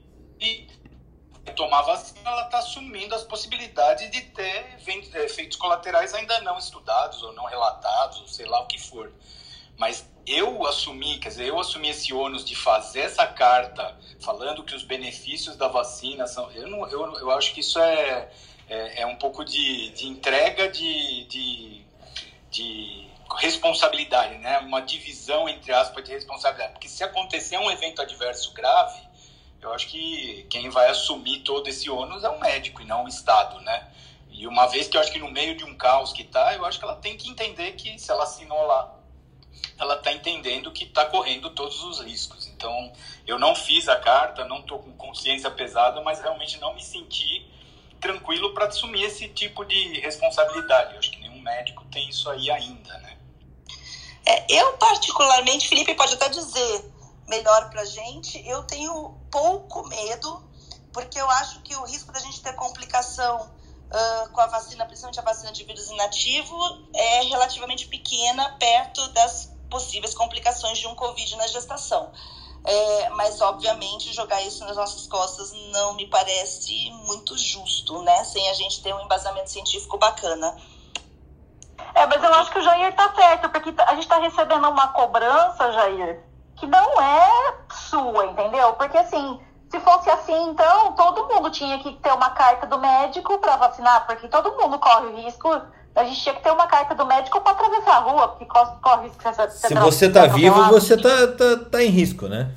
tomar vacina, ela está assumindo as possibilidades de ter efeitos colaterais ainda não estudados ou não relatados, ou sei lá o que for. Mas eu assumi, quer dizer, eu assumi esse ônus de fazer essa carta falando que os benefícios da vacina são. Eu, não, eu, eu acho que isso é, é, é um pouco de, de entrega de, de, de responsabilidade, né? Uma divisão, entre aspas, de responsabilidade. Porque se acontecer um evento adverso grave, eu acho que quem vai assumir todo esse ônus é o médico e não o Estado, né? E uma vez que eu acho que no meio de um caos que está, eu acho que ela tem que entender que se ela assinou lá ela está entendendo que está correndo todos os riscos. Então, eu não fiz a carta, não estou com consciência pesada, mas realmente não me senti tranquilo para assumir esse tipo de responsabilidade. Eu acho que nenhum médico tem isso aí ainda, né? É, eu, particularmente, Felipe pode até dizer melhor para gente, eu tenho pouco medo, porque eu acho que o risco da gente ter complicação uh, com a vacina, principalmente a vacina de vírus inativo, é relativamente pequena perto das possíveis complicações de um Covid na gestação. É, mas, obviamente, jogar isso nas nossas costas não me parece muito justo, né? Sem a gente ter um embasamento científico bacana. É, mas eu acho que o Jair tá certo, porque a gente tá recebendo uma cobrança, Jair, que não é sua, entendeu? Porque, assim, se fosse assim, então, todo mundo tinha que ter uma carta do médico para vacinar, porque todo mundo corre o risco a gente tinha que ter uma carta do médico para atravessar a rua, porque corre risco de ser Se você tá vivo, você tá, tá, tá em risco, né?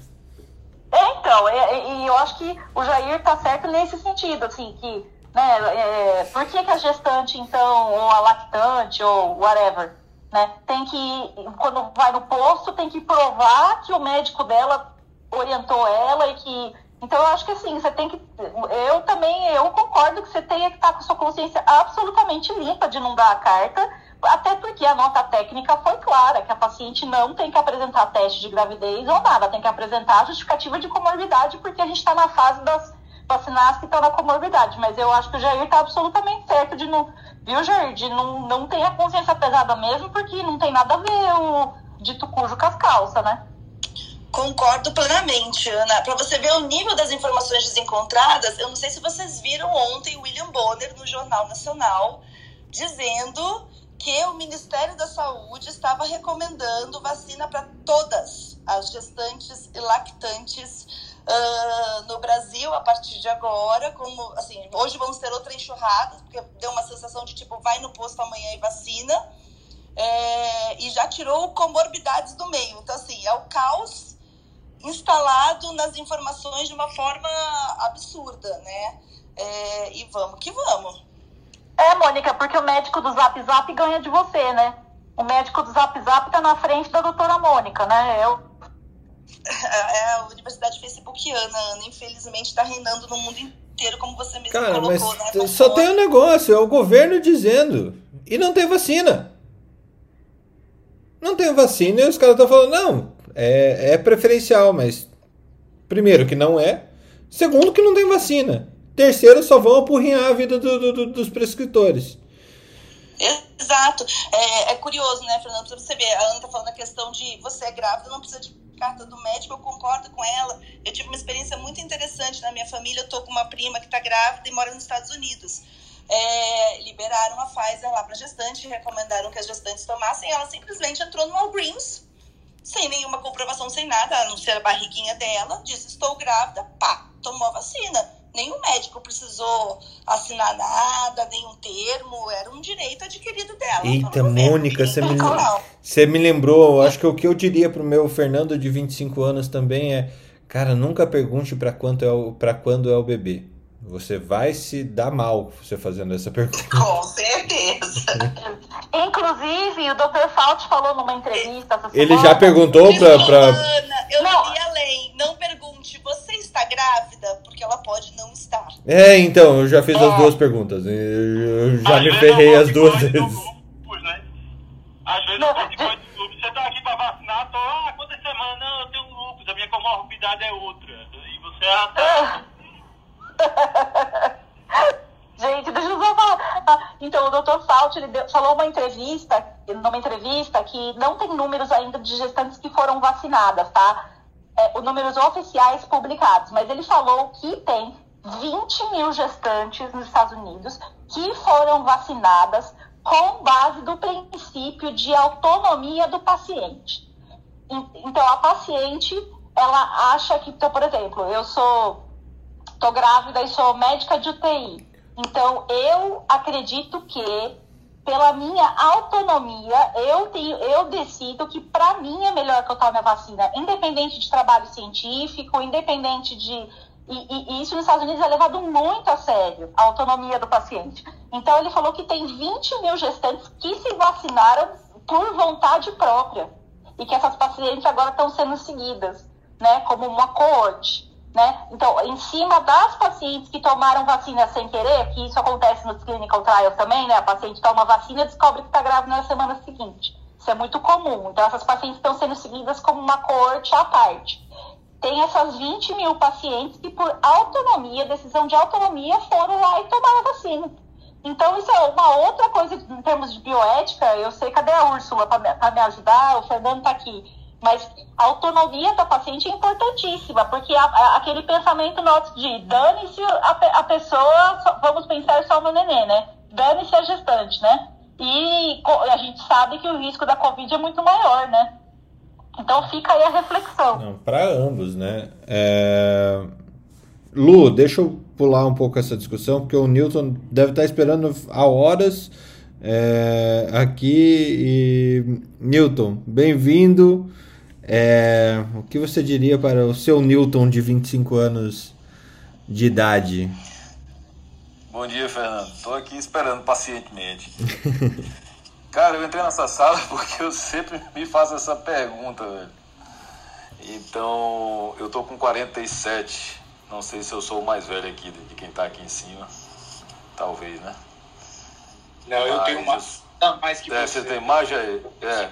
É, então, e é, é, eu acho que o Jair tá certo nesse sentido, assim, que, né, é, por que, que a gestante, então, ou a lactante, ou whatever, né, tem que, quando vai no posto, tem que provar que o médico dela orientou ela e que. Então eu acho que assim, você tem que. Eu também, eu concordo que você tenha que estar com sua consciência absolutamente limpa de não dar a carta, até porque a nota técnica foi clara, que a paciente não tem que apresentar teste de gravidez ou nada, tem que apresentar justificativa de comorbidade, porque a gente está na fase das vacinas que estão na comorbidade. Mas eu acho que o Jair está absolutamente certo de não. Viu, Jair? De não, não ter a consciência pesada mesmo, porque não tem nada a ver o dito cujo com as calças, né? Concordo plenamente, Ana. Para você ver o nível das informações desencontradas, eu não sei se vocês viram ontem William Bonner no Jornal Nacional dizendo que o Ministério da Saúde estava recomendando vacina para todas as gestantes e lactantes uh, no Brasil a partir de agora. Como assim, hoje vamos ter outra enxurrada, porque deu uma sensação de tipo vai no posto amanhã e vacina. É, e já tirou comorbidades do meio. Então, assim, é o caos instalado nas informações de uma forma absurda, né? É, e vamos que vamos. É, Mônica, porque o médico do Zap Zap ganha de você, né? O médico do Zap Zap tá na frente da doutora Mônica, né? Eu. É a universidade facebookiana, Ana, infelizmente está reinando no mundo inteiro, como você mesmo Cara, colocou, mas né? só tem um negócio, é o governo dizendo. E não tem vacina. Não tem vacina e os caras estão falando, não, é, é preferencial, mas primeiro que não é, segundo que não tem vacina, terceiro só vão apurrinhar a vida do, do, do, dos prescritores. Exato. É, é, curioso, né, Fernando? Pra você ver, a Ana tá falando a questão de você é grávida, não precisa de carta do médico, eu concordo com ela. Eu tive uma experiência muito interessante na minha família. Eu tô com uma prima que tá grávida e mora nos Estados Unidos. É, liberaram a Pfizer lá para gestante, recomendaram que as gestantes tomassem. Ela simplesmente entrou no Walgreens, sem nenhuma comprovação, sem nada, a não ser a barriguinha dela, disse: Estou grávida, pá, tomou a vacina nenhum médico precisou assinar nada, nenhum termo, era um direito adquirido dela. Eita, Mônica, você me, você me lembrou, acho que o que eu diria pro meu Fernando de 25 anos também é, cara, nunca pergunte para quanto é para quando é o bebê. Você vai se dar mal você fazendo essa pergunta. Com certeza. Inclusive, o Dr. Fauci falou numa entrevista essa Ele já perguntou para pra... Ana, eu não. iria além. Não pergunte, você está grávida? Porque ela pode não estar. É, então, eu já fiz é. as duas perguntas. Eu já Às me ferrei as duas vezes. Grupos, né? Às vezes eu participo de grupos. Você tá aqui para vacinar, tô, ah, quantas semanas? Não, eu tenho grupos, a minha comorbidade é outra. E você já tá... Gente, deixa eu só falar. Ah, então, o Dr. Fauci ele deu, falou uma entrevista, numa entrevista, que não tem números ainda de gestantes que foram vacinadas, tá? É, os números oficiais publicados, mas ele falou que tem 20 mil gestantes nos Estados Unidos que foram vacinadas com base do princípio de autonomia do paciente. Então, a paciente, ela acha que, então, por exemplo, eu sou tô grávida e sou médica de UTI. Então, eu acredito que, pela minha autonomia, eu, tenho, eu decido que, para mim, é melhor que eu tome a vacina, independente de trabalho científico, independente de. E, e, e isso nos Estados Unidos é levado muito a sério, a autonomia do paciente. Então, ele falou que tem 20 mil gestantes que se vacinaram por vontade própria. E que essas pacientes agora estão sendo seguidas, né, como uma coorte. Né? Então, em cima das pacientes que tomaram vacina sem querer, que isso acontece nos clinical trials também, né? A paciente toma vacina e descobre que está grávida na semana seguinte. Isso é muito comum. Então, essas pacientes estão sendo seguidas como uma coorte à parte. Tem essas 20 mil pacientes que, por autonomia, decisão de autonomia, foram lá e tomaram a vacina. Então, isso é uma outra coisa em termos de bioética. Eu sei, cadê a Úrsula para me ajudar? O Fernando está aqui mas a autonomia da paciente é importantíssima, porque a, a, aquele pensamento nosso de dane-se a, a, pessoa, só, vamos pensar só no nenê, né? Dane-se a gestante, né? E a gente sabe que o risco da Covid é muito maior, né? Então fica aí a reflexão. Para ambos, né? É... Lu, deixa eu pular um pouco essa discussão, porque o Newton deve estar esperando há horas é, aqui. E Newton, bem-vindo. É, o que você diria para o seu Newton de 25 anos de idade? Bom dia, Fernando. Estou aqui esperando pacientemente. Cara, eu entrei nessa sala porque eu sempre me faço essa pergunta, velho. Então, eu tô com 47. Não sei se eu sou o mais velho aqui de quem tá aqui em cima. Talvez, né? Não, eu Mas tenho mais, mais que É, você. você tem mais, Jair? É. Ai-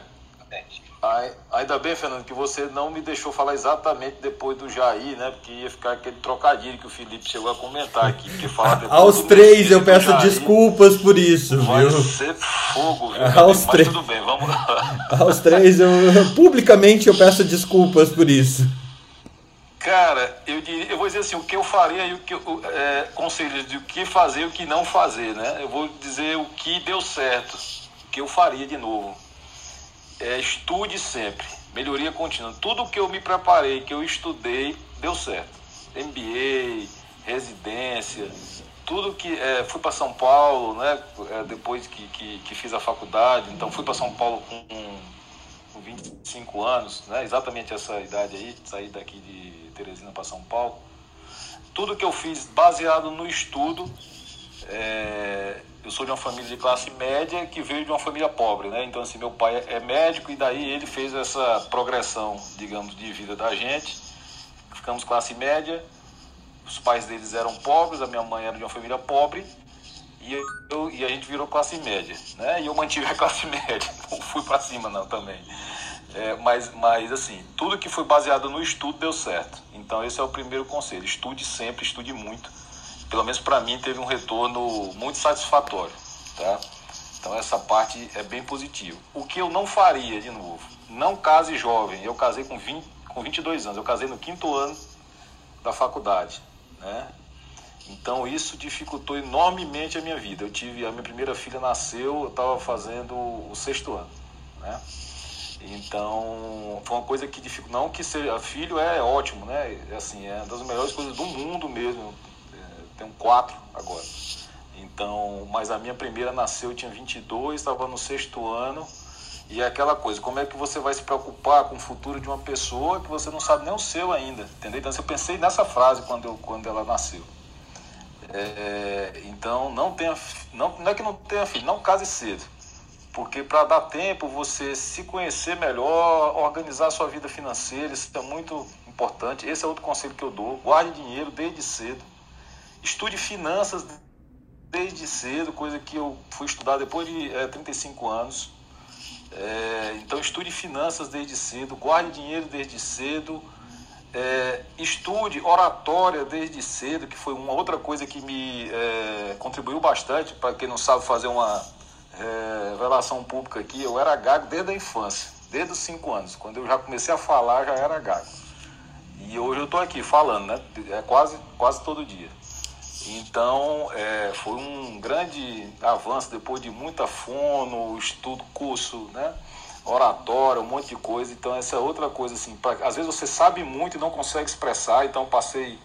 Ainda bem, Fernando, que você não me deixou falar exatamente depois do Jair, né? Porque ia ficar aquele trocadilho que o Felipe chegou a comentar aqui. Porque falar Aos três eu peço Jair desculpas por isso, Vai viu? ser fogo, viu? Aos Mas três. tudo bem, vamos lá. Aos três eu publicamente eu peço desculpas por isso. Cara, eu, diria, eu vou dizer assim, o que eu faria e o que eu, é, conselhos de o que fazer e o que não fazer, né? Eu vou dizer o que deu certo, o que eu faria de novo. É, estude sempre, melhoria contínua. Tudo que eu me preparei, que eu estudei, deu certo. MBA, residência, tudo que é, fui para São Paulo, né? é, depois que, que, que fiz a faculdade, então fui para São Paulo com, com 25 anos, né? exatamente essa idade aí, saí daqui de Teresina para São Paulo. Tudo que eu fiz baseado no estudo, é, eu sou de uma família de classe média que veio de uma família pobre, né? Então, assim, meu pai é médico e daí ele fez essa progressão, digamos, de vida da gente. Ficamos classe média, os pais deles eram pobres, a minha mãe era de uma família pobre e, eu, e a gente virou classe média, né? E eu mantive a classe média, não fui para cima não também. É, mas, mas assim, tudo que foi baseado no estudo deu certo. Então esse é o primeiro conselho. Estude sempre, estude muito. Pelo menos para mim teve um retorno muito satisfatório, tá? Então essa parte é bem positiva. O que eu não faria de novo? Não case jovem. Eu casei com 20, com 22 anos. Eu casei no quinto ano da faculdade, né? Então isso dificultou enormemente a minha vida. Eu tive a minha primeira filha nasceu, eu estava fazendo o sexto ano, né? Então foi uma coisa que dificultou. Não que seja filho é ótimo, né? É Assim é uma das melhores coisas do mundo mesmo. Tenho quatro agora. Então, mas a minha primeira nasceu, eu tinha 22, estava no sexto ano. E é aquela coisa, como é que você vai se preocupar com o futuro de uma pessoa que você não sabe nem o seu ainda, entendeu? Então, eu pensei nessa frase quando, eu, quando ela nasceu. É, então, não tenha, não, não é que não tenha filho, não case cedo. Porque para dar tempo você se conhecer melhor, organizar sua vida financeira, isso é muito importante. Esse é outro conselho que eu dou. Guarde dinheiro desde cedo. Estude finanças desde cedo, coisa que eu fui estudar depois de é, 35 anos. É, então estude finanças desde cedo, guarde dinheiro desde cedo, é, estude oratória desde cedo, que foi uma outra coisa que me contribuiu bastante. Para quem não sabe fazer uma relação pública aqui, eu era gago desde a infância, desde os 5 anos. Quando eu já comecei a falar, já era gago. E hoje eu estou aqui falando, né? É quase, quase todo dia. Então, é, foi um grande avanço depois de muita fono, estudo, curso, né? oratória, um monte de coisa. Então, essa é outra coisa, assim, pra, às vezes você sabe muito e não consegue expressar, então passei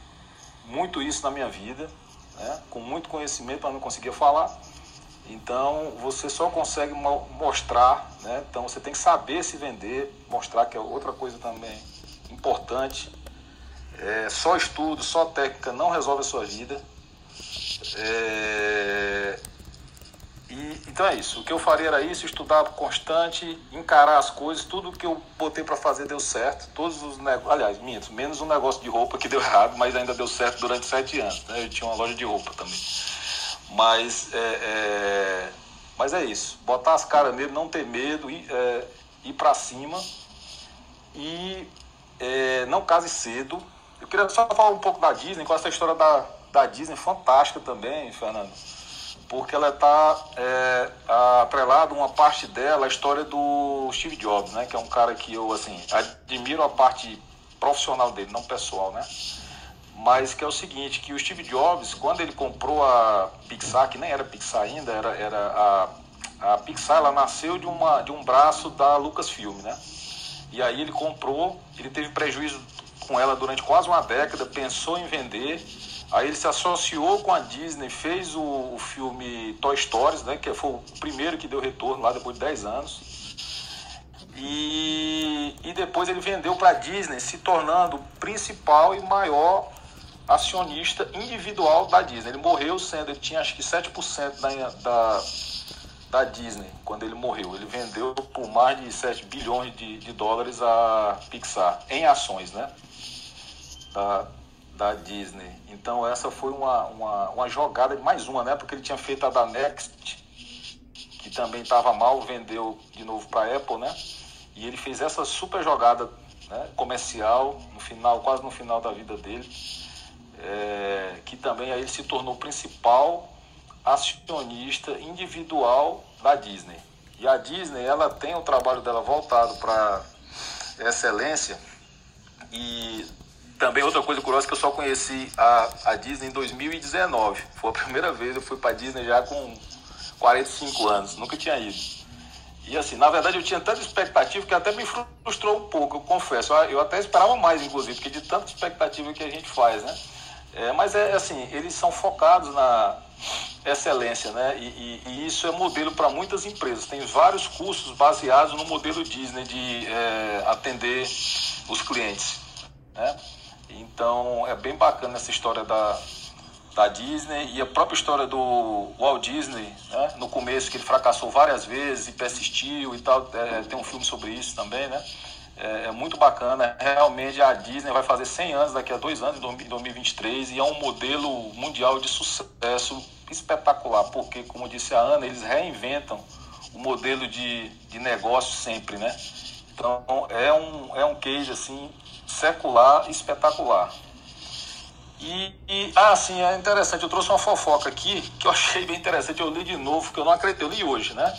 muito isso na minha vida, né? com muito conhecimento, mas não conseguia falar. Então, você só consegue mo- mostrar, né? então você tem que saber se vender, mostrar que é outra coisa também importante. É, só estudo, só técnica não resolve a sua vida. É, e, então é isso. O que eu faria era isso, estudar constante, encarar as coisas, tudo que eu botei para fazer deu certo. Todos os negócios, aliás, minto, menos um negócio de roupa que deu errado, mas ainda deu certo durante sete anos. Né? Eu tinha uma loja de roupa também. Mas é, é, mas é isso. Botar as caras nele, não ter medo, ir, é, ir para cima e é, não case cedo. Eu queria só falar um pouco da Disney, com essa história da, da Disney fantástica também, Fernando. Porque ela está é, atrelada, uma parte dela, a história do Steve Jobs, né? Que é um cara que eu, assim, admiro a parte profissional dele, não pessoal, né? Mas que é o seguinte, que o Steve Jobs, quando ele comprou a Pixar, que nem era Pixar ainda, era, era a, a Pixar, ela nasceu de, uma, de um braço da Lucasfilm, né? E aí ele comprou, ele teve prejuízo com ela durante quase uma década, pensou em vender. Aí ele se associou com a Disney, fez o, o filme Toy Stories, né, que foi o primeiro que deu retorno lá depois de 10 anos. E, e depois ele vendeu para a Disney, se tornando o principal e maior acionista individual da Disney. Ele morreu sendo, ele tinha acho que 7% da, da, da Disney quando ele morreu. Ele vendeu por mais de 7 bilhões de, de dólares a Pixar em ações, né? Da, da Disney. Então essa foi uma, uma, uma jogada, mais uma, né? Porque ele tinha feito a da Next, que também estava mal, vendeu de novo para Apple, né? E ele fez essa super jogada né, comercial no final, quase no final da vida dele, é, que também aí ele se tornou principal acionista individual da Disney. E a Disney ela tem o trabalho dela voltado para excelência e também outra coisa curiosa que eu só conheci a, a Disney em 2019. Foi a primeira vez eu fui para Disney já com 45 anos, nunca tinha ido. E assim, na verdade eu tinha tanta expectativa que até me frustrou um pouco, eu confesso. Eu até esperava mais, inclusive, porque de tanta expectativa que a gente faz, né? É, mas é assim, eles são focados na excelência, né? E, e, e isso é modelo para muitas empresas. Tem vários cursos baseados no modelo Disney de é, atender os clientes, né? Então é bem bacana essa história da, da Disney e a própria história do Walt Disney, né? no começo que ele fracassou várias vezes e persistiu e tal, é, tem um filme sobre isso também, né? É, é, muito bacana, realmente a Disney vai fazer 100 anos daqui a dois anos, em 2023, e é um modelo mundial de sucesso espetacular, porque, como disse a Ana, eles reinventam o modelo de, de negócio sempre, né? Então, é um, é um case, assim, secular espetacular. E, e, ah, sim, é interessante. Eu trouxe uma fofoca aqui que eu achei bem interessante. Eu li de novo, que eu não acreditei. Eu li hoje, né?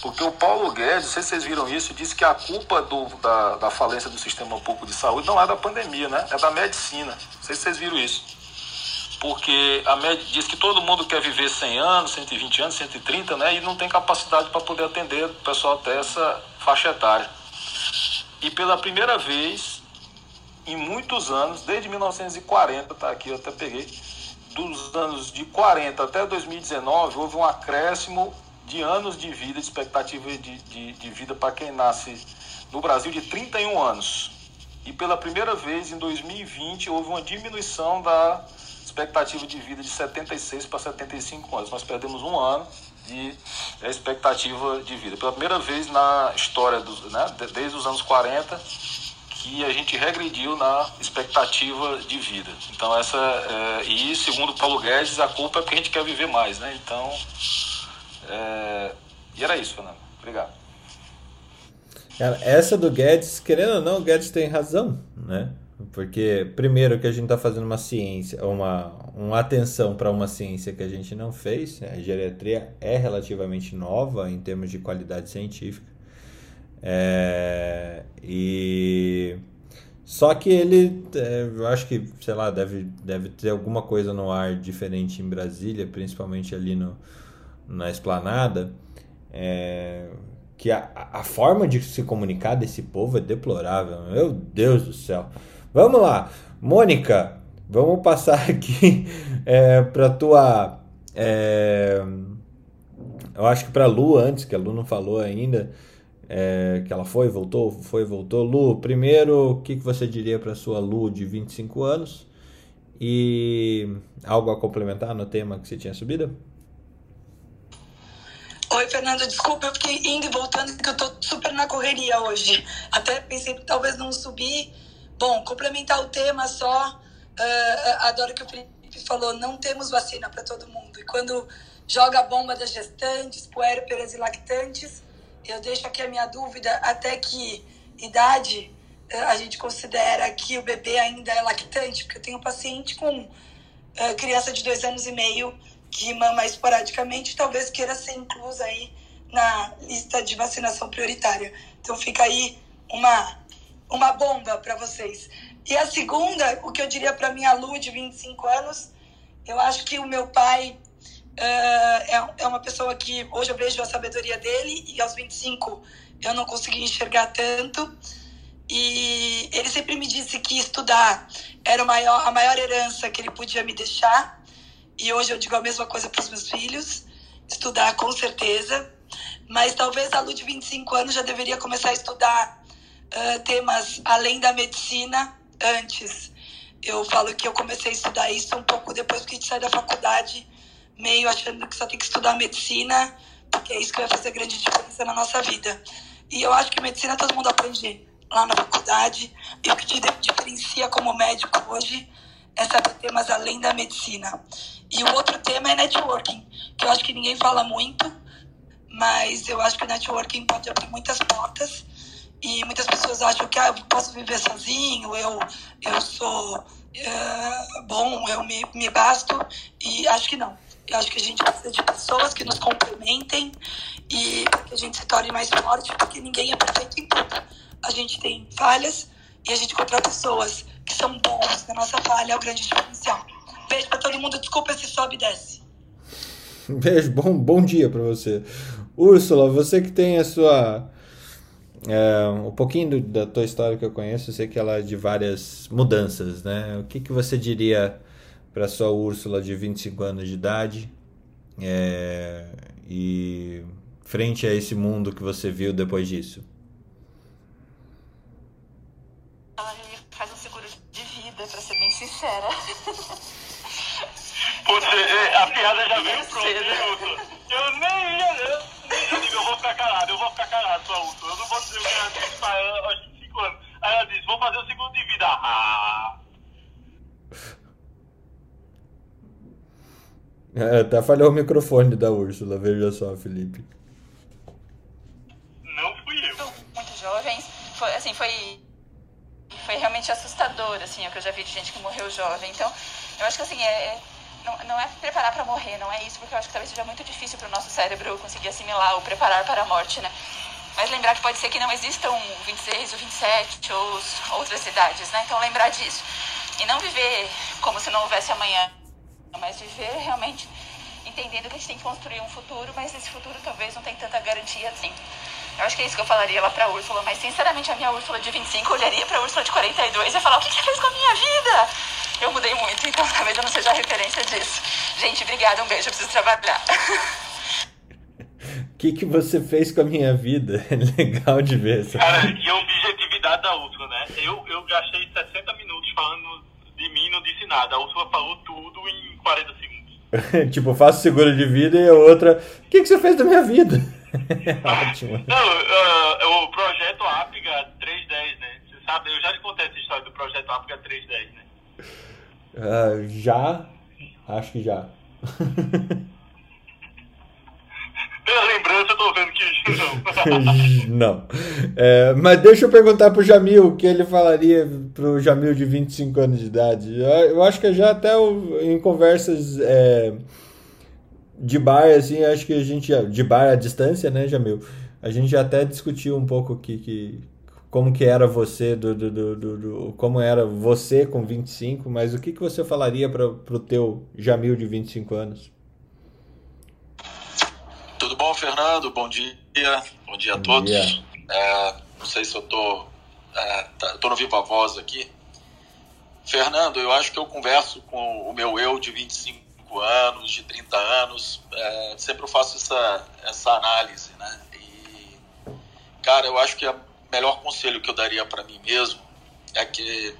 Porque o Paulo Guedes, não sei se vocês viram isso, disse que a culpa do, da, da falência do sistema público de saúde não é da pandemia, né? É da medicina. Não sei se vocês viram isso. Porque a med... diz que todo mundo quer viver 100 anos, 120 anos, 130, né? E não tem capacidade para poder atender o pessoal até essa faixa etária. E pela primeira vez, em muitos anos, desde 1940, tá aqui, eu até peguei, dos anos de 40 até 2019, houve um acréscimo de anos de vida, de expectativa de, de, de vida para quem nasce no Brasil de 31 anos. E pela primeira vez, em 2020, houve uma diminuição da expectativa de vida de 76 para 75 anos. Nós perdemos um ano de expectativa de vida. Pela primeira vez na história, dos, né, desde os anos 40, que a gente regrediu na expectativa de vida. Então essa é, e segundo Paulo Guedes a culpa é porque a gente quer viver mais, né? Então é, e era isso, Fernando. Obrigado. Cara, essa do Guedes, querendo ou não, o Guedes tem razão, né? Porque primeiro que a gente está fazendo uma ciência, uma, uma atenção para uma ciência que a gente não fez, né? a geriatria é relativamente nova em termos de qualidade científica. É, e só que ele, é, eu acho que, sei lá, deve, deve ter alguma coisa no ar diferente em Brasília, principalmente ali no, na esplanada, é, que a, a forma de se comunicar desse povo é deplorável. Meu Deus do céu. Vamos lá, Mônica, vamos passar aqui é, para tua. É, eu acho que para Lu antes, que a Lu não falou ainda é, que ela foi, voltou, foi, voltou. Lu, primeiro, o que, que você diria para sua Lu de 25 anos? E algo a complementar no tema que você tinha subido? Oi, Fernando, desculpa, eu fiquei indo e voltando, porque eu tô super na correria hoje. Até pensei que talvez não subir. Bom, complementar o tema só. Uh, adoro que o Felipe falou: não temos vacina para todo mundo. E quando joga a bomba das gestantes, puérperas e lactantes, eu deixo aqui a minha dúvida até que idade eh, a gente considera que o bebê ainda é lactante, porque eu tenho um paciente com uh, criança de dois anos e meio que mama esporadicamente, talvez queira ser inclusa aí na lista de vacinação prioritária. Então fica aí uma, uma bomba para vocês. E a segunda, o que eu diria para minha Lu de 25 anos, eu acho que o meu pai Uh, é, é uma pessoa que hoje eu vejo a sabedoria dele e aos 25 eu não consegui enxergar tanto. E ele sempre me disse que estudar era a maior, a maior herança que ele podia me deixar. E hoje eu digo a mesma coisa para os meus filhos: estudar com certeza. Mas talvez a Lu de 25 anos já deveria começar a estudar uh, temas além da medicina antes. Eu falo que eu comecei a estudar isso um pouco depois que a gente sai da faculdade meio achando que só tem que estudar medicina porque é isso que vai fazer grande diferença na nossa vida. E eu acho que medicina todo mundo aprende lá na faculdade, e o que te diferencia como médico hoje é saber temas além da medicina. E o outro tema é networking, que eu acho que ninguém fala muito, mas eu acho que o networking pode abrir muitas portas. E muitas pessoas acham que ah, eu posso viver sozinho, eu, eu sou é, bom, eu me, me basto. E acho que não. Eu acho que a gente precisa de pessoas que nos complementem e que a gente se torne mais forte, porque ninguém é perfeito em tudo. A gente tem falhas e a gente encontra pessoas que são bons na nossa falha é o grande diferencial. Beijo pra todo mundo, desculpa se sobe e desce. Beijo, bom, bom dia para você. Úrsula, você que tem a sua. É, um pouquinho do, da tua história que eu conheço, eu sei que ela é de várias mudanças, né? O que, que você diria para sua Úrsula de 25 anos de idade é, e frente a esse mundo que você viu depois disso? Ela me faz um seguro de vida, para ser bem sincera. Você, a piada já veio pronta, Eu nem ia. Eu, vou ficar calado, eu vou ficar calado, sua Úrsula. Eu não vou dizer o que ela disse aos 25 anos. Aí ela disse, vou fazer o seguro de vida. Ah. É, até falhou o microfone da Úrsula, veja só, Felipe. Não fui eu. Muito jovens. Foi, assim, foi, foi realmente assustador, assim, o que eu já vi de gente que morreu jovem. Então, eu acho que, assim, é, é não, é preparar para morrer, não é isso, porque eu acho que talvez seja muito difícil para o nosso cérebro conseguir assimilar o preparar para a morte, né? Mas lembrar que pode ser que não existam 26 ou 27 ou outras cidades, né? Então, lembrar disso. E não viver como se não houvesse amanhã mas viver realmente entendendo que a gente tem que construir um futuro, mas esse futuro talvez não tenha tanta garantia assim. Eu acho que é isso que eu falaria lá pra Úrsula, mas sinceramente a minha Úrsula de 25 olharia pra Úrsula de 42 e ia falar: o que você fez com a minha vida? Eu mudei muito, então talvez eu não seja a referência disso. Gente, obrigada, um beijo, eu preciso trabalhar. O que, que você fez com a minha vida? É legal de ver essa. Cara, e a objetividade da Úrsula, né? Eu, eu gastei 60 minutos falando de mim não disse nada. A Úrsula falou tudo em 40 segundos. tipo, faço seguro de vida e a outra. O que, que você fez da minha vida? Ótimo. Não, uh, o projeto África 310, né? Você sabe, eu já lhe contei essa história do projeto África 310, né? Uh, já? Acho que já. Pela lembrança, eu tô vendo que não. não. É, mas deixa eu perguntar pro Jamil o que ele falaria pro Jamil de 25 anos de idade. Eu acho que já até em conversas é, de bar, assim, acho que a gente. De bar à distância, né, Jamil? A gente já até discutiu um pouco que, que, como que era você, do, do, do, do, como era você com 25, mas o que, que você falaria para o teu Jamil de 25 anos? Tudo bom, Fernando? Bom dia. Bom dia a todos. Dia. É, não sei se eu tô, é, tá, tô no Viva Voz aqui. Fernando, eu acho que eu converso com o meu eu de 25 anos, de 30 anos. É, sempre eu faço essa, essa análise, né? E, cara, eu acho que o melhor conselho que eu daria para mim mesmo é que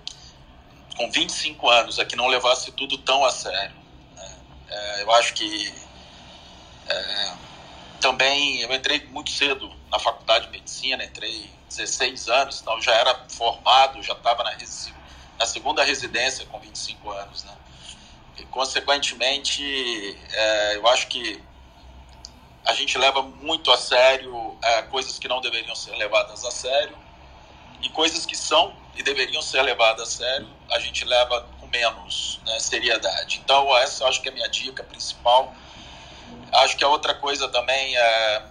com 25 anos é que não levasse tudo tão a sério. Né? É, eu acho que é, também eu entrei muito cedo na faculdade de medicina, entrei 16 anos, então já era formado, já estava na, na, segunda residência com 25 anos, né? Consequentemente, é, eu acho que a gente leva muito a sério é, coisas que não deveriam ser levadas a sério e coisas que são e deveriam ser levadas a sério, a gente leva com menos né, seriedade. Então, essa eu acho que é a minha dica principal Acho que a outra coisa também é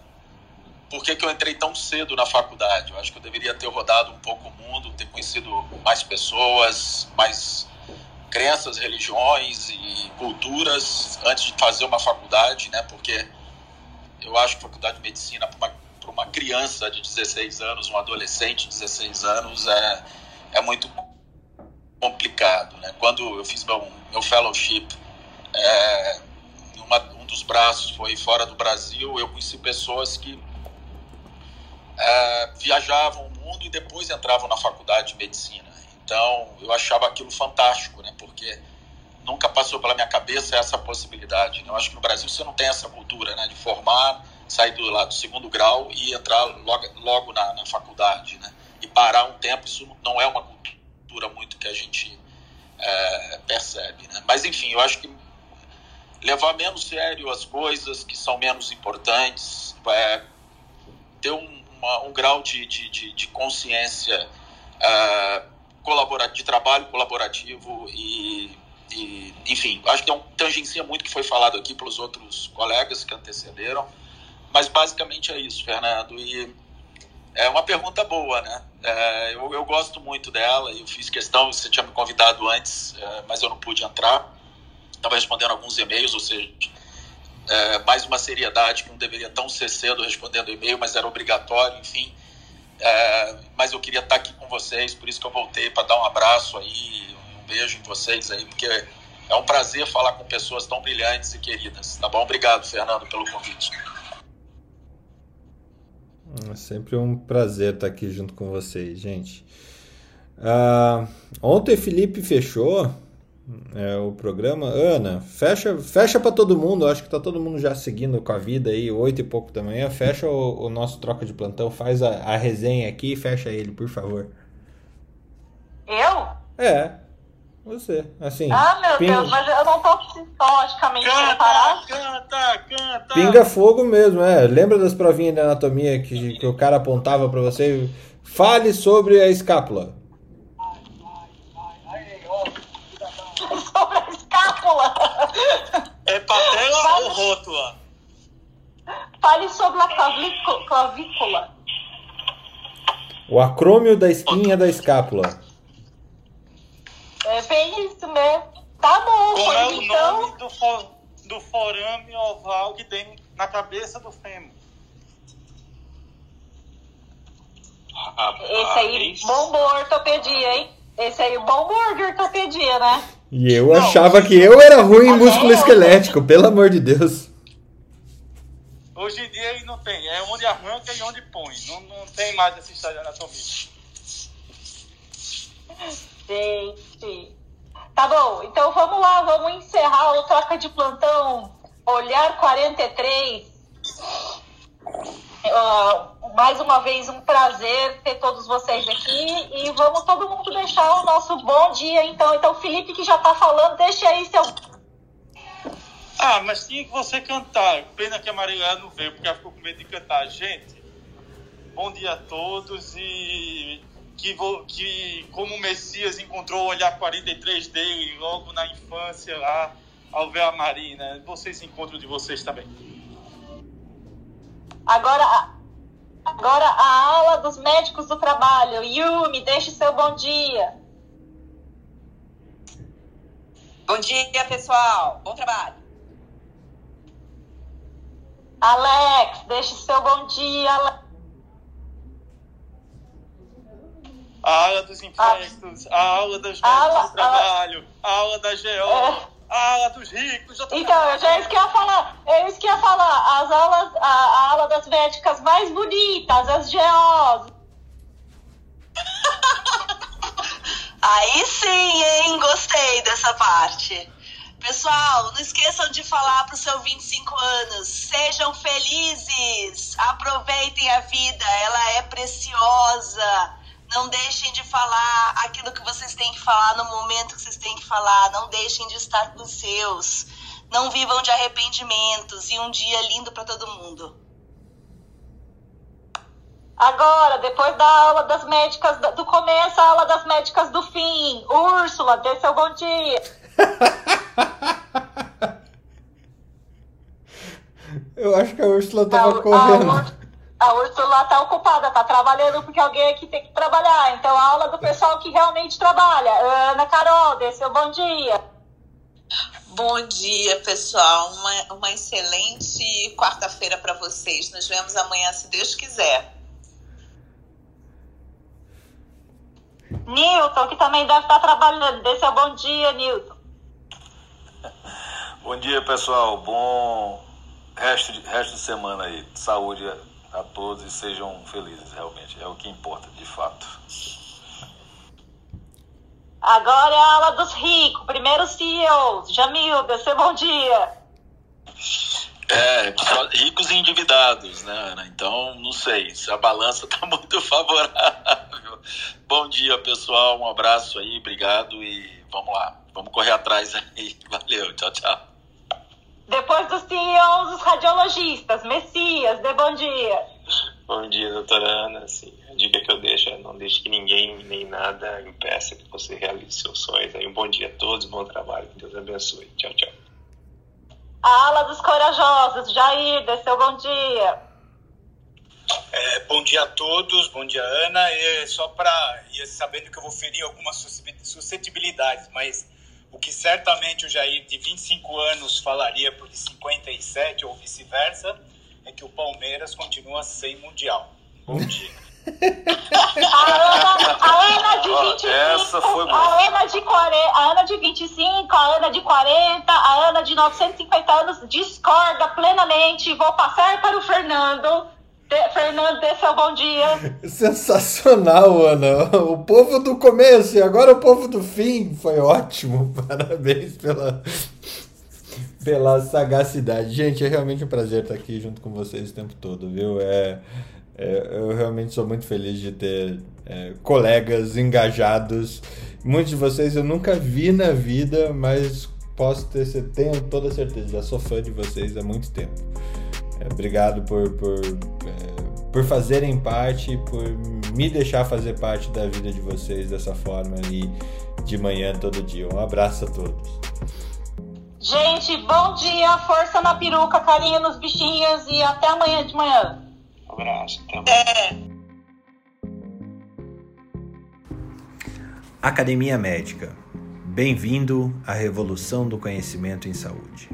por que, que eu entrei tão cedo na faculdade. Eu acho que eu deveria ter rodado um pouco o mundo, ter conhecido mais pessoas, mais crenças, religiões e culturas antes de fazer uma faculdade, né? Porque eu acho que faculdade de medicina para uma, uma criança de 16 anos, um adolescente de 16 anos é, é muito complicado, né? Quando eu fiz meu, meu fellowship é, uma, um dos braços foi fora do Brasil, eu conheci pessoas que é, viajavam o mundo e depois entravam na faculdade de medicina. Então, eu achava aquilo fantástico, né? Porque nunca passou pela minha cabeça essa possibilidade. Né? Eu acho que no Brasil você não tem essa cultura, né? De formar, sair do, lá, do segundo grau e entrar logo, logo na, na faculdade, né? E parar um tempo, isso não é uma cultura muito que a gente é, percebe, né? Mas, enfim, eu acho que levar menos sério as coisas que são menos importantes, é, ter um, uma, um grau de, de, de, de consciência é, de trabalho colaborativo e, e, enfim, acho que é um tangencia muito que foi falado aqui pelos outros colegas que antecederam, mas basicamente é isso, Fernando. E é uma pergunta boa, né? É, eu, eu gosto muito dela eu fiz questão, você tinha me convidado antes, é, mas eu não pude entrar. Estava respondendo alguns e-mails, ou seja, é, mais uma seriedade que não deveria tão ser cedo respondendo e-mail, mas era obrigatório, enfim. É, mas eu queria estar aqui com vocês, por isso que eu voltei para dar um abraço aí, um beijo em vocês aí, porque é um prazer falar com pessoas tão brilhantes e queridas. Tá bom? Obrigado, Fernando, pelo convite. É sempre um prazer estar aqui junto com vocês, gente. Uh, ontem Felipe fechou é, o programa. Ana, fecha, fecha para todo mundo. Acho que tá todo mundo já seguindo com a vida aí, oito e pouco da manhã. Fecha o, o nosso troca de plantão, faz a, a, resenha aqui e fecha ele, por favor. Eu? É. Você, assim. Ah, meu pinga... Deus, mas eu não tô psicologicamente preparado. Canta, canta! Pinga fogo mesmo, é. Lembra das provinhas de anatomia que, que o cara apontava para você? Fale sobre a escápula. sobre a escápula. É patela Fale... ou rótula? Fale sobre a clavícula. O acrômio da espinha da escápula. É bem isso mesmo. Tá bom, Como é o então... nome do, for, do forame oval que tem na cabeça do fêmur? Esse aí, bombou ortopedia, hein? Esse aí, bombou de ortopedia, né? E eu não, achava que eu era ruim em músculo esquelético, pelo amor de Deus. Hoje em dia ele não tem, é onde arranca e onde põe. Não, não tem mais essa história de anatomia. Gente. Tá bom, então vamos lá, vamos encerrar o troca de plantão. Olhar 43. Uh, mais uma vez, um prazer ter todos vocês aqui e vamos todo mundo deixar o nosso bom dia, então. Então, Felipe, que já está falando, deixe aí seu. Ah, mas tinha que você cantar. Pena que a Maria não veio, porque ela ficou com medo de cantar. Gente, bom dia a todos e que, que como o Messias encontrou o olhar 43 dele logo na infância lá, ao ver a Marina. Vocês encontram de vocês também. Agora, agora a aula dos médicos do trabalho. Yumi, deixe seu bom dia. Bom dia, pessoal. Bom trabalho. Alex, deixe seu bom dia. A aula dos infectos, a, a aula das médicos do trabalho, a, a aula da GO. É ah, dos ricos. Já então, eu já isso que ia falar. Eu isso que ia falar. As aulas, a, a aula das médicas mais bonitas, as GOs. Aí sim, hein? Gostei dessa parte. Pessoal, não esqueçam de falar para os seus 25 anos. Sejam felizes. Aproveitem a vida. Ela é preciosa. Não deixem de falar aquilo que vocês têm que falar no momento que vocês falar. Não deixem de estar com os seus. Não vivam de arrependimentos. E um dia lindo para todo mundo. Agora, depois da aula das médicas do começo, a aula das médicas do fim. Úrsula, dê seu bom dia. Eu acho que a Úrsula tava a, correndo. A, a Úrsula está ocupada, está trabalhando porque alguém aqui tem que trabalhar. Então, a aula do pessoal que realmente trabalha. Ana Carol, dê seu bom dia. Bom dia, pessoal. Uma, uma excelente quarta-feira para vocês. Nos vemos amanhã, se Deus quiser. Nilton, que também deve estar trabalhando. Dê seu bom dia, Nilton. Bom dia, pessoal. Bom resto de, resto de semana aí. Saúde a todos e sejam felizes, realmente. É o que importa, de fato. Agora é a aula dos ricos. Primeiro CEOs. Jamil, seu bom dia. É, só ricos e endividados, né, Ana? Então, não sei se a balança está muito favorável. Bom dia, pessoal. Um abraço aí, obrigado e vamos lá. Vamos correr atrás aí. Valeu, tchau, tchau. Depois dos CEOs, os radiologistas. Messias, dê bom dia. Bom dia, doutora Ana. Assim, a dica que eu deixo é não deixe que ninguém nem nada impeça que você realize seus sonhos. Aí, um bom dia a todos, bom trabalho, que Deus abençoe. Tchau, tchau. A ala dos corajosos, Jair, dê seu bom dia. É, bom dia a todos, bom dia Ana. E só para sabendo que eu vou ferir algumas suscetibilidades, mas o que certamente o Jair de 25 anos falaria por 57 ou vice-versa é que o Palmeiras continua sem mundial. Bom dia. A Ana, a Ana de 25, Essa foi boa. a Ana de 40, a Ana de 25, a Ana de 40, a Ana de 950 anos discorda plenamente. Vou passar para o Fernando. Fernando, dê seu bom dia. Sensacional, Ana. O povo do começo e agora o povo do fim. Foi ótimo. Parabéns pela, pela sagacidade. Gente, é realmente um prazer estar aqui junto com vocês o tempo todo, viu? É, é- eu realmente sou muito feliz de ter é, colegas engajados. Muitos de vocês eu nunca vi na vida, mas posso ter, tenho toda certeza, já sou fã de vocês há muito tempo. É, obrigado por, por, é, por fazerem parte, por me deixar fazer parte da vida de vocês dessa forma ali de manhã todo dia. Um abraço a todos. Gente, bom dia, força na peruca, carinho nos bichinhos e até amanhã de manhã. Um abraço, até amanhã. Academia Médica. Bem-vindo à revolução do conhecimento em saúde.